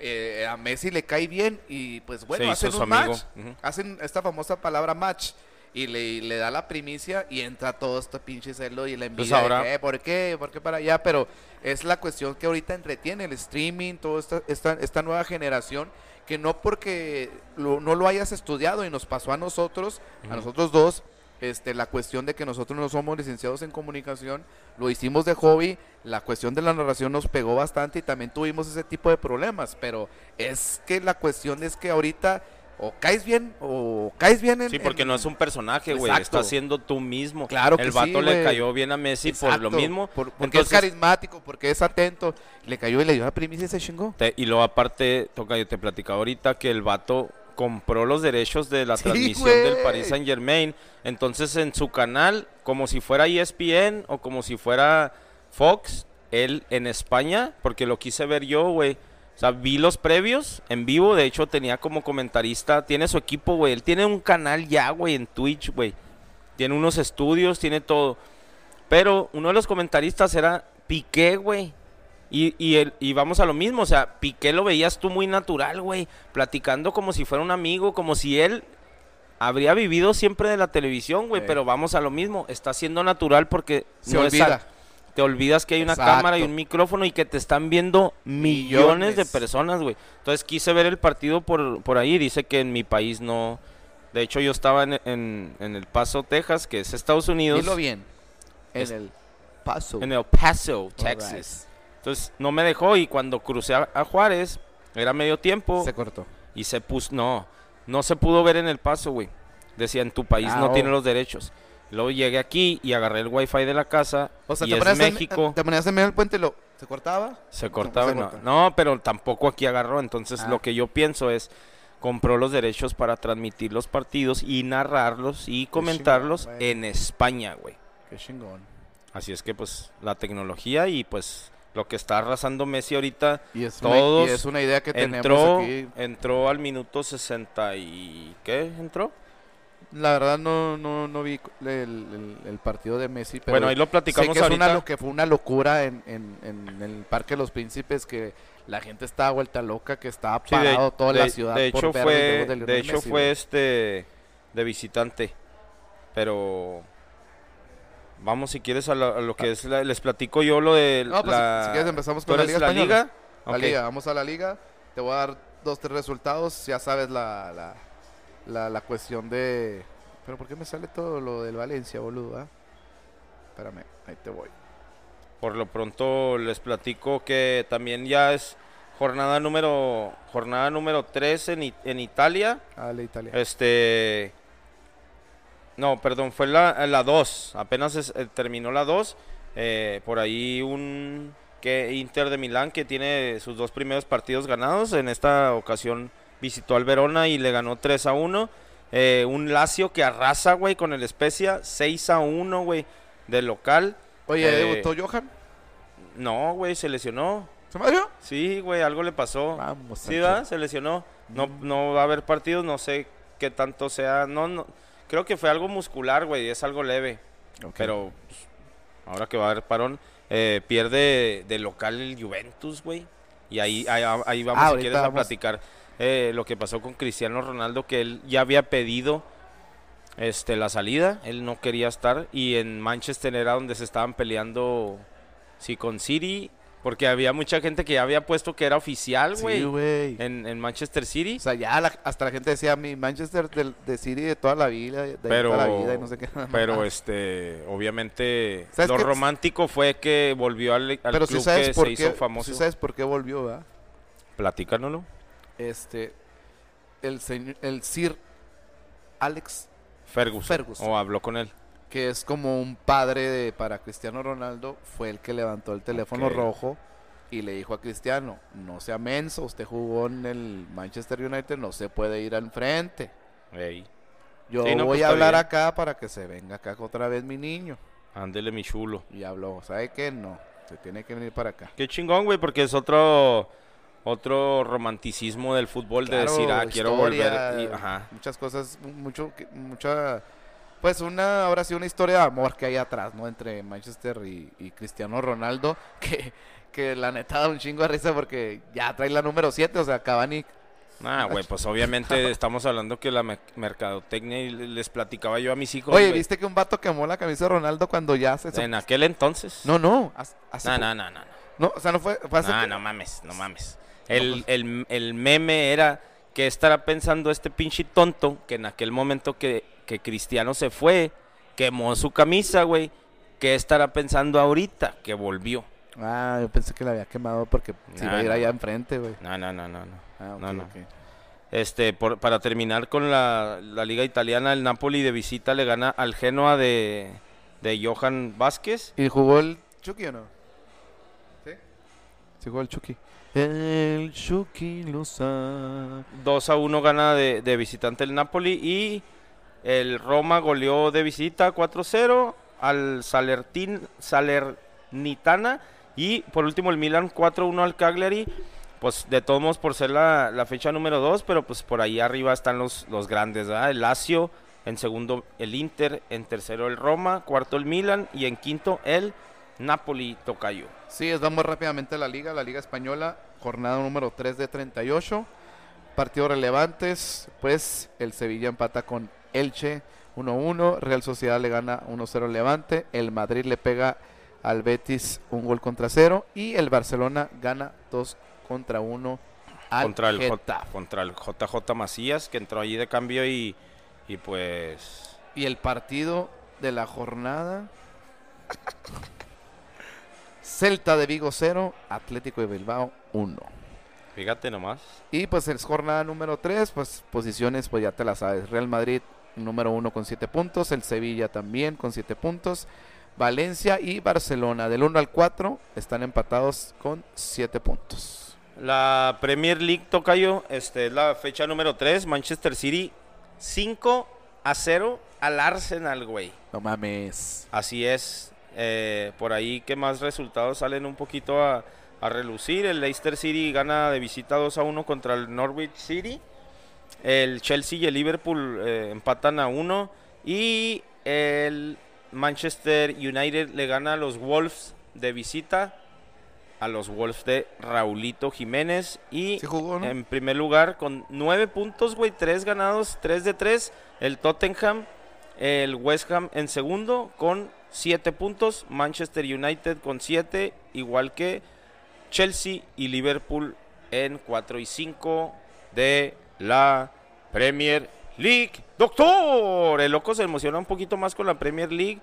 C: eh, a Messi le cae bien y pues bueno, hacen un
B: amigo.
C: match. Hacen esta famosa palabra match. Y le, le da la primicia y entra todo este pinche celo y la envidia. de
B: ahora-
C: "Eh, ¿Por qué? ¿Por qué para allá? Pero es la cuestión que ahorita entretiene el streaming, toda esta, esta, esta nueva generación, que no porque lo- no lo hayas estudiado y nos pasó a nosotros, a nosotros dos, este, la cuestión de que nosotros no somos licenciados en comunicación, lo hicimos de hobby, la cuestión de la narración nos pegó bastante y también tuvimos ese tipo de problemas, pero es que la cuestión es que ahorita o caes bien o caes bien en...
B: Sí, porque
C: en-
B: no es un personaje, güey. Estás siendo tú mismo.
C: Claro que
B: El
C: sí,
B: vato le cayó bien a Messi por lo mismo.
C: por- porque es carismático, porque es atento. Le cayó y le dio la primicia y se chingó.
B: te- y luego aparte, toca, yo te platicaba ahorita que el vato compró los derechos de la
C: Sí,
B: transmisión del Paris Saint Germain. Entonces en su canal, como si fuera ESPN o como si fuera Fox, él en España, porque lo quise ver yo, güey. O sea, vi los previos en vivo, de hecho tenía como comentarista, tiene su equipo, güey. Él tiene un canal ya, güey, en Twitch, güey. Tiene unos estudios, tiene todo. Pero uno de los comentaristas era Piqué, güey. Y, y, el- y vamos a lo mismo, o sea, Piqué lo veías tú muy natural, güey, platicando como si fuera un amigo, como si él habría vivido siempre de la televisión, güey,
C: Sí.
B: pero vamos a lo mismo, está siendo natural porque
C: Se
B: no es
C: olvida.
B: a- te olvidas que hay una
C: Exacto.
B: cámara y un micrófono y que te están viendo millones,
C: Millones.
B: de personas, güey. Entonces quise ver el partido por, por ahí, dice que en mi país no... De hecho yo estaba en, en, en El Paso, Texas, que es Estados Unidos.
C: Dilo bien. En
B: Es-
C: el paso.
B: En El Paso. Texas. Entonces no me dejó y cuando crucé a, a Juárez, era medio tiempo
C: Se cortó.
B: y se puso, no, no se pudo ver en El Paso, güey. Decía, en tu país
C: Ah,
B: no
C: oh.
B: tiene los derechos. Luego llegué aquí y agarré el wifi de la casa
C: O sea,
B: y
C: te
B: es
C: ponías, en,
B: México.
C: te ponías en medio del puente y lo... ¿Se cortaba?
B: Se cortaba.
C: se
B: no, no, pero tampoco aquí agarró. Entonces
C: Ah.
B: lo que yo pienso es, compró los derechos para transmitir los partidos y narrarlos y comentarlos
C: chingón,
B: en España, güey.
C: Qué chingón.
B: Así es que pues la tecnología y pues lo que está arrasando Messi ahorita
C: Y es,
B: Todos
C: una, y es una idea que
B: entró
C: tenemos aquí.
B: entró al minuto 60 y ¿qué entró?
C: La verdad no, no, no vi el, el- el partido de Messi, pero
B: bueno, ahí lo
C: sé
B: platicamos
C: que, es
B: ahorita.
C: una, lo que fue una locura en, en, en el Parque de los Príncipes, que la gente estaba vuelta loca, que estaba
B: Sí, de-
C: parado toda
B: de,
C: la ciudad
B: de
C: por
B: hecho
C: el
B: fue
C: de
B: de hecho
C: Messi,
B: fue este de visitante. Pero vamos si quieres a, lo- a lo que es la- les platico yo lo de
C: No, pues,
B: la
C: si- si quieres empezamos
B: ¿Tú
C: con la Liga
B: la liga?
C: La liga, vamos a la liga. Te voy a dar dos, tres resultados. Ya sabes la, la, la, la cuestión de... Pero ¿por qué me sale todo lo del Valencia, boludo? ah? Espérame, ahí te voy.
B: Por lo pronto les platico que también ya es jornada número jornada número 3 en, en Italia.
C: Ah, la Italia.
B: Este. No, perdón, fue la, la 2. Apenas es- eh, terminó la 2. Eh, por ahí un que Inter de Milán que tiene sus dos primeros partidos ganados. En esta ocasión visitó al Verona y le ganó 3 a 1. Eh, un Lazio que arrasa, güey, con el Spezia. 6 a 1, güey, de local.
C: Oye,
B: eh,
C: ¿debutó Johan?
B: No, güey, se lesionó.
C: ¿Se dio?
B: Sí, güey, algo le pasó.
C: Vamos.
B: Sí. ¿verdad? Se lesionó. No, no va a haber partidos, no sé qué tanto sea. No, no. Creo que fue algo muscular, güey, es algo leve. Pero pues, ahora que va a haber parón, eh, pierde de local el Juventus, güey. Y ahí, ahí, ahí vamos,
C: Ah,
B: si quieres, a platicar eh, lo que pasó con Cristiano Ronaldo, que él ya había pedido este, la salida, él no quería estar. Y en Manchester era donde se estaban peleando, sí, con City, porque había mucha gente que ya había puesto que era oficial, güey.
C: Sí, güey.
B: en, en Manchester City.
C: O sea, ya la- hasta la gente decía, mi Manchester del- de, City de toda la vida, de
B: Pero,
C: toda la vida y no sé qué.
B: pero este, obviamente,
C: ¿Sabes
B: lo romántico fue que volvió al, al
C: Pero
B: club
C: si sabes
B: que
C: por
B: se
C: qué,
B: hizo famoso.
C: sí sabes por qué volvió, ¿verdad?
B: Platícanoslo.
C: Este, el señor, el Sir Alex,
B: Ferguson.
C: Ferguson.
B: O habló con él.
C: Que es como un padre de, para Cristiano Ronaldo, fue el que levantó el teléfono rojo y le dijo a Cristiano, no sea menso, usted jugó en el Manchester United, no se puede ir al frente.
B: Ey,
C: Yo
B: Sí, no,
C: voy
B: pues,
C: a hablar
B: bien.
C: acá para que se venga acá otra vez mi niño.
B: ándele mi chulo.
C: Y habló, ¿sabe qué? No, se tiene que venir para acá.
B: Qué chingón, güey, porque es otro otro romanticismo del fútbol de decir, ah, quiero volver. y- ajá.
C: Muchas cosas, mucho, mucha, pues una, ahora sí una historia de amor que hay atrás, ¿no? Entre Manchester y, y Cristiano Ronaldo, que, que la neta da un chingo de risa porque ya trae la número 7, o sea, Cavani.
B: Ah, güey, pues obviamente estamos hablando que la me- mercadotecnia y les platicaba yo a mis hijos.
C: Oye, ¿viste que un vato quemó la camisa de Ronaldo cuando ya se...
B: En aquel entonces.
C: No, no, hace-
B: no, no, no, no.
C: o sea, no fue, fue hace
B: No,
C: que-
B: no mames, no mames. El, el, el meme era que estará pensando este pinche tonto que en aquel momento que, que Cristiano se fue, quemó su camisa, güey. ¿Qué estará pensando ahorita que volvió?
C: Ah, yo pensé que la había quemado porque se iba a
B: No,
C: ir
B: no.
C: allá enfrente, güey.
B: No, no, no, no, no.
C: Ah,
B: No. Este, por- para terminar con la, la liga italiana, el Napoli de visita le gana al Genoa de, de Johan Vázquez.
C: ¿Y jugó el Chucky o no? ¿Sí? Sí jugó el Chucky. El Chucky lo sabe.
B: 2 a 1 gana de, de visitante el Napoli y el Roma goleó de visita 4-0 al Salertin, Salernitana y por último el Milan 4-1 al Cagliari. Pues de todos modos por ser la, fecha número 2, pero pues por ahí arriba están los, los grandes. El Lazio, en segundo el Inter, en tercero el Roma, cuarto el Milan y en quinto el Napoli Tocayo.
C: Sí, es, vamos rápidamente la liga, la liga española, jornada número 3 de 38. Partidos relevantes, pues el Sevilla empata con Elche 1-1, Real Sociedad le gana 1-0 al Levante, el Madrid le pega al Betis un gol contra cero y el Barcelona gana 2 contra 1 al
B: contra el, J, contra el JJ Macías, que entró allí de cambio y, y pues...
C: Y el partido de la jornada. Celta de Vigo 0, Atlético de Bilbao 1.
B: Fíjate nomás.
C: Y pues es jornada número 3, pues posiciones pues ya te las sabes. Real Madrid número 1 con 7 puntos, el Sevilla también con 7 puntos, Valencia y Barcelona del 1 al 4 están empatados con 7 puntos.
B: La Premier League Tocayo, este es la fecha número 3, Manchester City 5 a 0 al Arsenal, güey.
C: No mames.
B: Así es. eh, por ahí que más resultados salen un poquito a, a relucir. El Leicester City gana de visita 2 a 1 contra el Norwich City. El Chelsea y el Liverpool eh, empatan a 1. Y el Manchester United le gana a los Wolves de visita. A los Wolves de Raulito Jiménez. Y
C: Sí jugó, ¿no?
B: en primer lugar con 9 puntos, güey. 3 ganados, 3 de 3. El Tottenham. El West Ham en segundo con 7 puntos. Manchester United con 7. Igual que Chelsea y Liverpool en 4 y 5 de la Premier League. Doctor, el loco se emociona un poquito más con la Premier League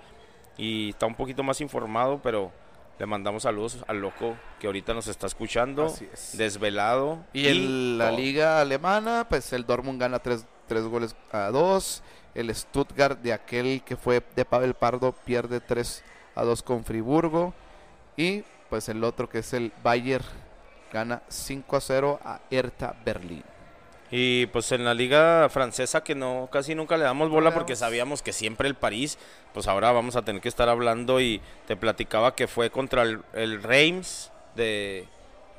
B: y está un poquito más informado, pero le mandamos saludos al loco que ahorita nos está escuchando,
C: Así es.
B: desvelado.
C: Y en la liga alemana, pues el Dortmund gana 3 goles a 2. El Stuttgart de aquel que fue de Pavel Pardo pierde 3 a 2 con Friburgo. Y pues el otro que es el Bayern gana 5 a 0 a Hertha Berlín.
B: Y pues en la liga francesa que no casi nunca le damos bola porque sabíamos que siempre el París, pues ahora vamos a tener que estar hablando y te platicaba que fue contra el, el Reims de,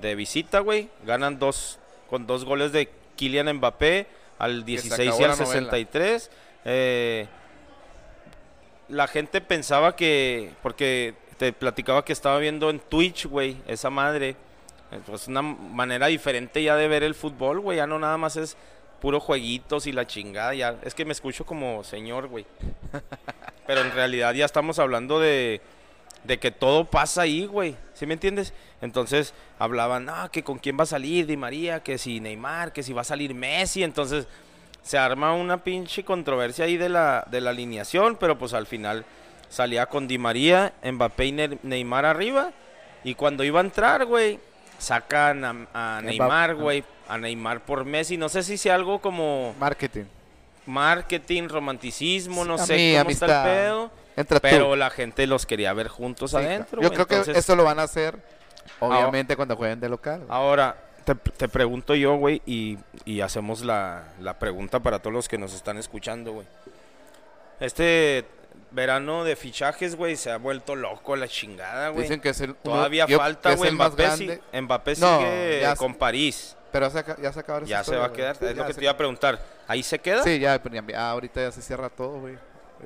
B: de visita, güey. Ganan dos con dos goles de Kylian Mbappé al 16 y al
C: la novela.
B: 63. Eh, la gente pensaba que, porque te platicaba que estaba viendo en Twitch, güey, esa madre. Eh, Pues una manera diferente ya de ver el fútbol, güey. Ya no nada más es puro jueguitos y la chingada. Ya, es que me escucho como señor, güey. Pero en realidad ya estamos hablando de, de que todo pasa ahí, güey. ¿Sí me entiendes? Entonces hablaban, ah, que con quién va a salir Di María, que si Neymar, que si va a salir Messi. Entonces se arma una pinche controversia ahí de la, de la alineación, pero pues al final salía con Di María, Mbappé y Ne- Neymar arriba. Y cuando iba a entrar, güey, sacan a, a
C: Mbappé.
B: Neymar, güey, a Neymar por Messi. No sé si sea algo como
C: Marketing.
B: marketing, romanticismo, no sé
C: mí,
B: cómo está el
C: amistad.
B: pedo.
C: Entra
B: Pero
C: tú.
B: la gente los quería ver juntos
C: Sí,
B: adentro.
C: Yo creo que eso lo van a hacer, obviamente, cuando jueguen de local.
B: Ahora, te, te pregunto yo, güey, y, y hacemos la, la pregunta para todos los que nos están escuchando, güey. Este verano de fichajes, güey, se ha vuelto loco la chingada, güey.
C: Dicen que es el
B: Todavía falta, güey. Mbappé. Mbappé
C: No,
B: sigue
C: ya
B: con París.
C: Pero se ya se acabaron
B: Ya se va a quedar. Es
C: Ya
B: lo que te iba a preguntar. ¿Ahí se queda?
C: Sí, ya, ah, ahorita ya se cierra todo, güey.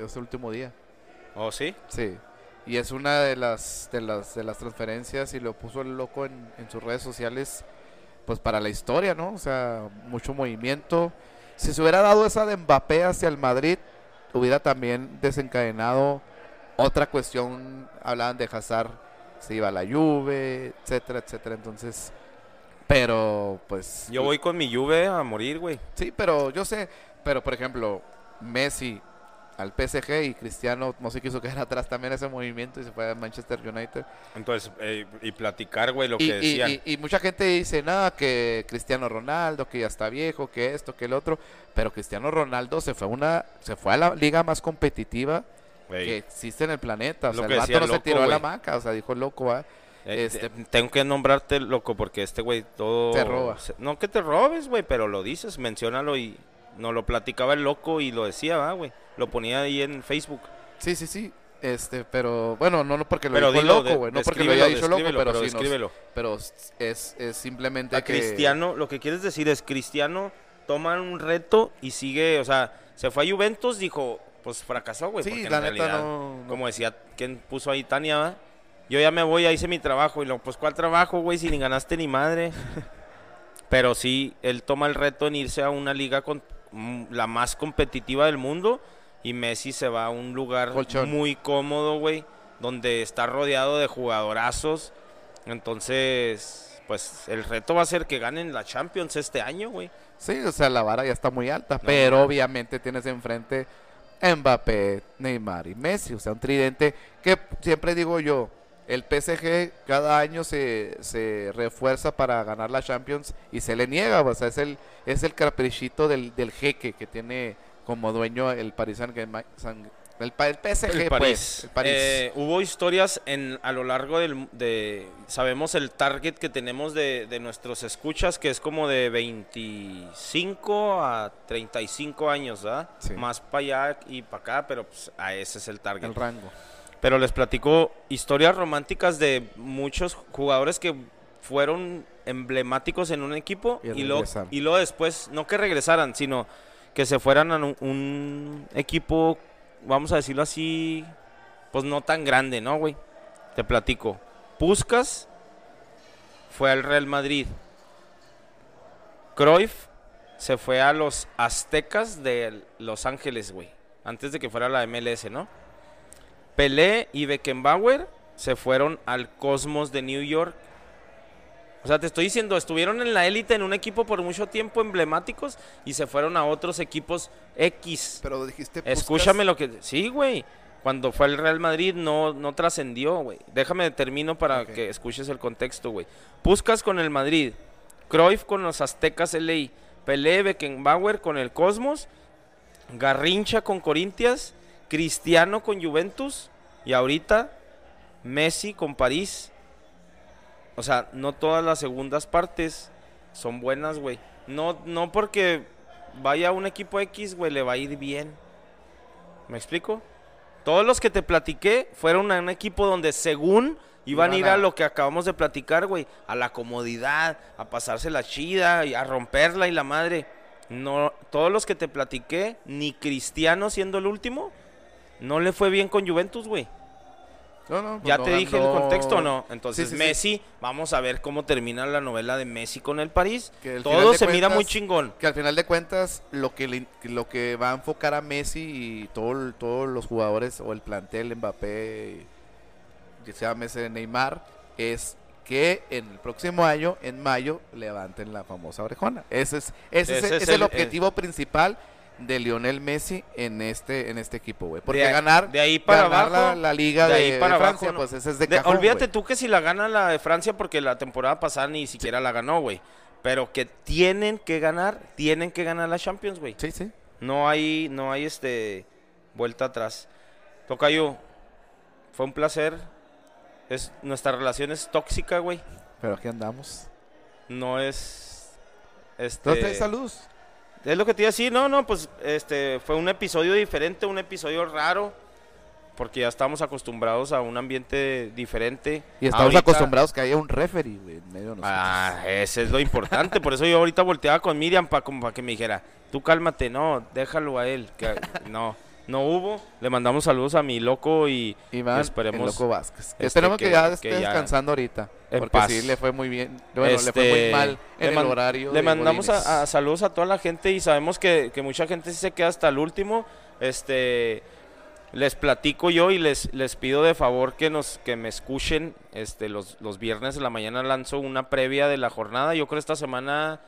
C: Es el último día.
B: ¿O sí?
C: Sí. Y es una de las de las de las transferencias y lo puso el loco en, en sus redes sociales pues para la historia, ¿no? O sea, mucho movimiento. Si se hubiera dado esa de Mbappé hacia el Madrid, hubiera también desencadenado otra cuestión, hablaban de Hazard, se iba a la Juve, etcétera, etcétera. Entonces, pero pues
B: Yo voy con mi Juve a morir, güey.
C: Sí, pero yo sé, pero por ejemplo, Messi al PSG y Cristiano no se quiso quedar atrás también ese movimiento y se fue a Manchester United.
B: Entonces, eh, y platicar, güey, lo
C: Y,
B: que decían.
C: y- y mucha gente dice, nada, que Cristiano Ronaldo, que ya está viejo, que esto, que el otro, pero Cristiano Ronaldo se fue a una, se fue a la liga más competitiva que existe en el planeta. O
B: Lo
C: sea,
B: que
C: el vato no se tiró a la maca, o sea, dijo loco, ¿va?
B: Eh,
C: este-
B: te- tengo que nombrarte loco porque este güey todo...
C: Te roba.
B: No que te robes, güey, pero lo dices, menciónalo y... No lo platicaba el loco y lo decía, va, güey. Lo ponía ahí en Facebook.
C: Sí, sí, sí. Este, pero bueno, no, no porque lo
B: pero
C: dijo
B: dilo,
C: loco, güey, no porque lo haya dicho loco, pero,
B: pero
C: sí nos- pero es, es simplemente
B: A
C: que
B: Cristiano, lo que quieres decir es Cristiano toma un reto y sigue, o sea, se fue a Juventus, dijo, pues fracasó, güey.
C: Sí,
B: porque en
C: la neta
B: realidad,
C: no- no.
B: Como decía, quien puso ahí Tania, yo ya me voy, ya hice mi trabajo. Y luego, pues, ¿cuál trabajo, güey? Si ni ganaste ni madre. Pero sí, él toma el reto en irse a una liga con la más competitiva del mundo. Y Messi se va a un lugar
C: Colchón.
B: muy cómodo, güey. Donde está rodeado de jugadorazos. Entonces, pues el reto va a ser que ganen la Champions este año, güey.
C: Sí, o sea, la vara ya está muy alta, pero obviamente tienes enfrente Mbappé, Neymar y Messi, o sea, un tridente que siempre digo yo, el PSG cada año se, se refuerza para ganar la Champions y se le niega, o sea, es el, es el caprichito del, del jeque que tiene como dueño el Paris Saint-Germain, Saint- el, el PSG,
B: El
C: pues, el París.
B: Eh, hubo historias en, a lo largo del, de... Sabemos el target que tenemos de, de nuestros escuchas, que es como de 25 a 35 años, ¿verdad?
C: Sí.
B: Más para allá y para acá, pero pues, a ese es el target.
C: el rango.
B: Pero les platico historias románticas de muchos jugadores que fueron emblemáticos en un equipo
C: Y
B: y, luego, y luego después, no que regresaran, sino que se fueran a un, un equipo, vamos a decirlo así, pues no tan grande, ¿no, güey? Te platico. Puskas fue al Real Madrid. Cruyff se fue a los Aztecas de Los Ángeles, güey. Antes de que fuera la MLS, ¿no? Pelé y Beckenbauer se fueron al Cosmos de New York. O sea, te estoy diciendo, estuvieron en la élite en un equipo por mucho tiempo emblemáticos y se fueron a otros equipos X.
C: Pero dijiste
B: Escúchame lo que... Sí, güey. Cuando fue al Real Madrid no, no trascendió, güey. Déjame termino para que escuches el contexto, güey. Puskas con el Madrid. Cruyff con los Aztecas LA. Pelé Beckenbauer con el Cosmos. Garrincha con Corintias. Cristiano con Juventus. Y ahorita Messi con París. O sea, no todas las segundas partes son buenas, güey. No, no porque vaya a un equipo X, güey, le va a ir bien. ¿Me explico? Todos los que te platiqué fueron a un equipo donde según iban a ir a
C: a-
B: lo que acabamos de platicar, güey, a la comodidad, a pasarse la chida y a romperla y la madre. No, todos los que te platiqué, ni Cristiano siendo el último, no le fue bien con Juventus, güey.
C: No, no, pues
B: Ya
C: no
B: te dije el contexto, ¿o ¿no? Entonces,
C: Sí, sí, sí.
B: Messi, vamos a ver cómo termina la novela de Messi con el París.
C: Que
B: Todo se mira muy chingón.
C: Que al final de cuentas, lo que, le- que lo que va a enfocar a Messi y todo, todos los jugadores o el plantel, Mbappé, ya sea Messi, Neymar, es que en el próximo año, en mayo, levanten la famosa orejona. Ese es, ese es-
B: Ese
C: es
B: es
C: el,
B: el-
C: objetivo principal de Lionel Messi en este en este equipo, güey. Porque
B: De
C: ganar,
B: de ahí para
C: ganar
B: abajo,
C: la liga
B: de ahí
C: de
B: para
C: Francia,
B: abajo, no.
C: pues ese es de,
B: De-
C: cajón,
B: olvídate tú que si la gana la de Francia, porque la temporada pasada ni siquiera la ganó, güey. Pero que tienen que ganar, tienen que ganar la Champions, güey.
C: Sí, sí.
B: No hay, no hay este vuelta atrás. Tocayo, fue un placer. Es, nuestra relación es tóxica, güey.
C: Pero aquí andamos.
B: No es. Este,
C: Entonces, salud.
B: Es lo que te iba a decir, no, no, pues este fue un episodio diferente, un episodio raro. porque ya estamos acostumbrados a un ambiente diferente.
C: Y estamos
B: Ahorita-
C: acostumbrados que haya un referee, güey, en medio de nosotros.
B: Ah, ese es lo importante. Por eso yo ahorita volteaba con Miriam para que me dijera, tú cálmate, no, déjalo a él. que- no, no hubo. Le mandamos saludos a mi loco y, esperemos
C: Loco Vázquez.
B: este,
C: Esperemos que,
B: que-
C: ya
B: que
C: esté
B: ya-
C: descansando ahorita.
B: en
C: Porque
B: paz.
C: sí le fue muy bien. Bueno, le fue muy
B: Este,
C: mal
B: le
C: en el horario.
B: Le mandamos a saludos a toda la gente y sabemos que, que mucha gente sí se queda hasta el último. Este les platico yo y les, les pido de favor que nos que me escuchen. Este los, los viernes de la mañana lanzo una previa de la jornada. Yo creo esta semana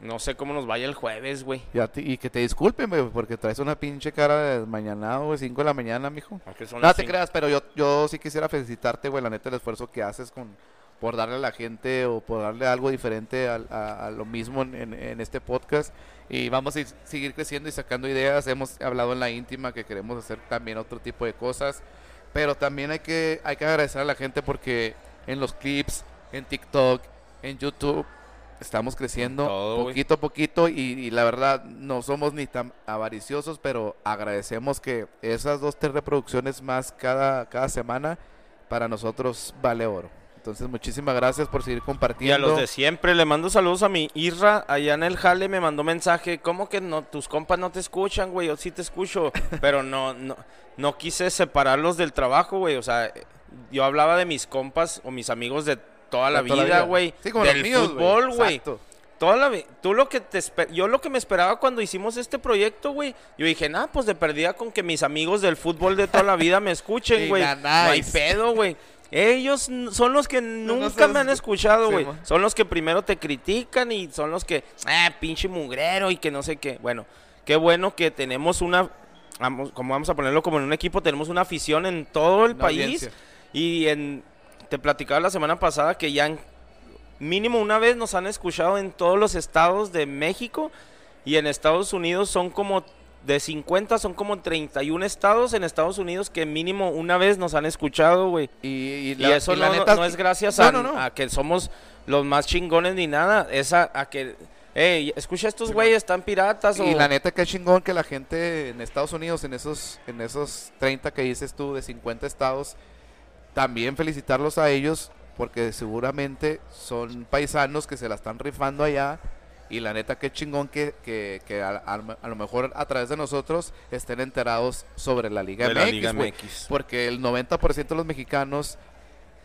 B: no sé cómo nos vaya el jueves, güey.
C: Y, a ti- y que te disculpen, güey, porque traes una pinche cara de mañanado, güey, 5 de la mañana, mijo.
B: Aunque son
C: No
B: las
C: te
B: cinco.
C: creas, pero yo, yo sí quisiera felicitarte, güey, la neta, el esfuerzo que haces con por darle a la gente o por darle algo diferente al- a, a lo mismo en, en- en este podcast. Y vamos a ir- seguir creciendo y sacando ideas. Hemos hablado en la íntima que queremos hacer también otro tipo de cosas. Pero también hay que, hay que agradecer a la gente porque en los clips, en TikTok, en YouTube, estamos creciendo
B: todo,
C: poquito a poquito y, y la verdad no somos ni tan avariciosos, pero agradecemos que esas dos, tres reproducciones más cada, cada semana para nosotros vale oro. Entonces muchísimas gracias por seguir
B: Y
C: compartiendo.
B: a los de siempre, le mando saludos a mi Irra, allá en el jale me mandó mensaje, ¿cómo que no, tus compas no te escuchan, güey? Yo sí te escucho, pero no, no, no quise separarlos del trabajo, güey, o sea, yo hablaba de mis compas o mis amigos de toda la
C: toda
B: vida, güey,
C: Sí, como los
B: del
C: míos,
B: fútbol, güey. Toda la tú lo que te yo lo que me esperaba cuando hicimos este proyecto, güey, yo dije, nah, pues de perdida con que mis amigos del fútbol de toda la vida me escuchen, güey. No hay pedo, güey. Ellos son los que nunca me han escuchado, güey. son los que primero te critican y son los que, ah, pinche mugrero y que no sé qué. Bueno, qué bueno que tenemos una, vamos, como vamos a ponerlo como en un equipo, tenemos una afición en todo el
C: Una
B: país.
C: audiencia.
B: Y en, te platicaba la semana pasada que ya en- mínimo una vez nos han escuchado en todos los estados de México y en Estados Unidos son como de 50 son como 31 estados en Estados Unidos que mínimo una vez nos han escuchado, güey.
C: Y, y
B: Y
C: la-
B: eso
C: y la
B: no,
C: neta-
B: no es gracias a,
C: no, no.
B: a que somos los más chingones ni nada, es a, a que, hey, escucha estos güeyes, están piratas o...
C: Y la neta que chingón que la gente en Estados Unidos, en esos, en esos 30 que dices tú, de 50 estados, también felicitarlos a ellos, porque seguramente son paisanos que se la están rifando allá. Y la neta que chingón que, que, que a, a- a lo mejor a través de nosotros estén enterados sobre la Liga
B: de la
C: MX,
B: Liga
C: güey.
B: MX.
C: Porque el 90% de los mexicanos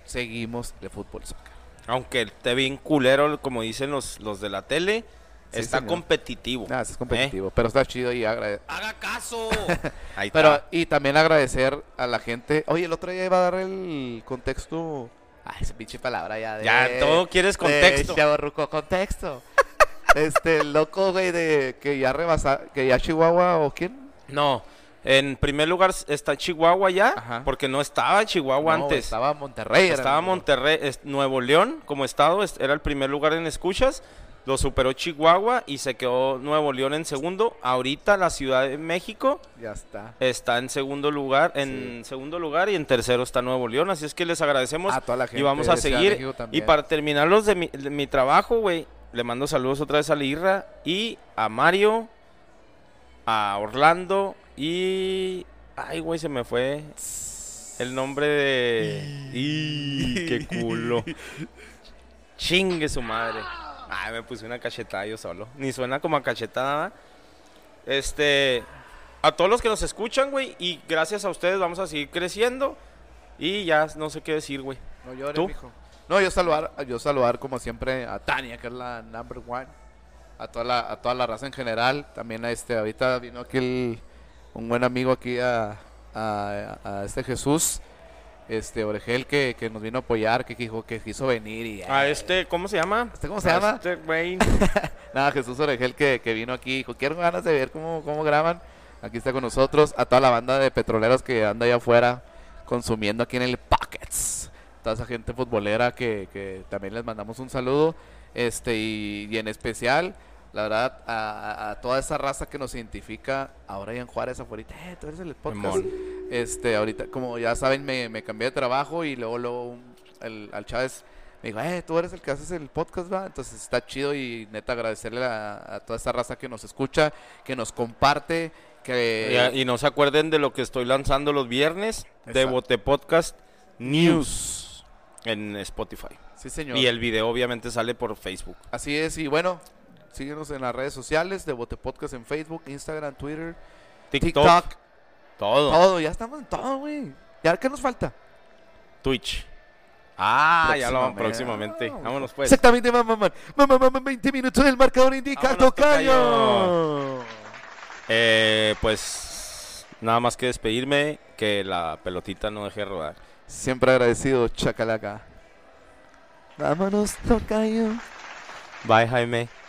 C: seguimos el fútbol soccer.
B: Aunque esté bien culero, como dicen los, los de la tele,
C: Sí,
B: está
C: señor.
B: competitivo.
C: Nada, eso es
B: ¿eh?
C: competitivo, pero está chido y agrade-
D: Haga caso.
B: Ahí
C: Pero,
B: está.
C: y también agradecer a la gente. Oye, el otro día iba a dar el contexto. Ay, esa pinche palabra ya de.
B: Ya, todo quieres contexto.
C: De chavorruco, contexto. este, el loco, güey, de que ya rebasa, que ya Chihuahua o quién.
B: No, en primer lugar está Chihuahua ya,
C: Ajá.
B: porque no estaba Chihuahua
C: No,
B: antes.
C: Estaba Monterrey.
B: Estaba Monterrey, es- Nuevo León como estado, es- era el primer lugar en escuchas. Lo superó Chihuahua y se quedó Nuevo León en segundo. Ahorita la Ciudad de México
C: Ya está.
B: está en segundo lugar, en segundo lugar y en tercero está Nuevo León. Así es que les agradecemos
C: A toda la gente
B: y vamos a seguir. Y para terminar los de mi, de mi trabajo, güey, le mando saludos otra vez a Lirra y a Mario, a Orlando y... Ay, güey, se me fue el nombre de... ¡Y qué culo! Chingue su madre. Ay, me puse una cachetada yo solo. Ni suena como a cachetada. Este, a todos los que nos escuchan, güey, y gracias a ustedes vamos a seguir creciendo. Y ya no sé qué decir, güey.
C: No llores,
B: ¿Tú?
C: mijo. No, yo saludar, yo saludar como siempre a Tania, que es la number one. A toda la, a toda la raza en general. También a este, ahorita vino aquí el- un buen amigo aquí a, a, a este Jesús, este Oregel, que, que nos vino a apoyar, que dijo que quiso venir y
B: A este, ¿cómo se llama?
C: ¿Este cómo se
B: A
C: llama?
B: Este güey.
C: Nada, Jesús Oregel que, que vino aquí, dijo, quiero ganas de ver cómo, cómo graban. Aquí está con nosotros, a toda la banda de petroleros que anda allá afuera consumiendo aquí en el Pockets. Toda esa gente futbolera que, que también les mandamos un saludo. Este, y, y en especial, la verdad, a, toda esa raza que nos identifica ahora ya en Juárez afuera. Eh, tú eres el podcast. Este, ahorita, como ya saben, me, me cambié de trabajo y luego, luego un- el, al Chávez me dijo, eh, tú eres el que haces el podcast, va. Entonces está chido y neta agradecerle a, a toda esta raza que nos escucha, que nos comparte, que...
B: Y, y no se acuerden de lo que estoy lanzando los viernes de
C: Exacto.
B: Bote Podcast News en Spotify.
C: Sí, señor.
B: Y el video obviamente sale por Facebook.
C: Así es, y bueno, síguenos en las redes sociales de Bote Podcast en Facebook, Instagram, Twitter,
B: TikTok,
C: TikTok,
B: todo.
C: todo, ya estamos en todo, güey. ¿Ya qué nos falta?
B: Twitch. Ah, ya lo vamos
C: Próximamente. Ah,
B: Vámonos pues.
C: Exactamente, mamá, mamá, mamá, mamá, 20 minutos el marcador indica tocayo.
B: Eh, pues nada más que despedirme, que la pelotita no deje de rodar.
C: Siempre agradecido, chacalaca. Vámonos, tocayo.
B: Bye, Jaime.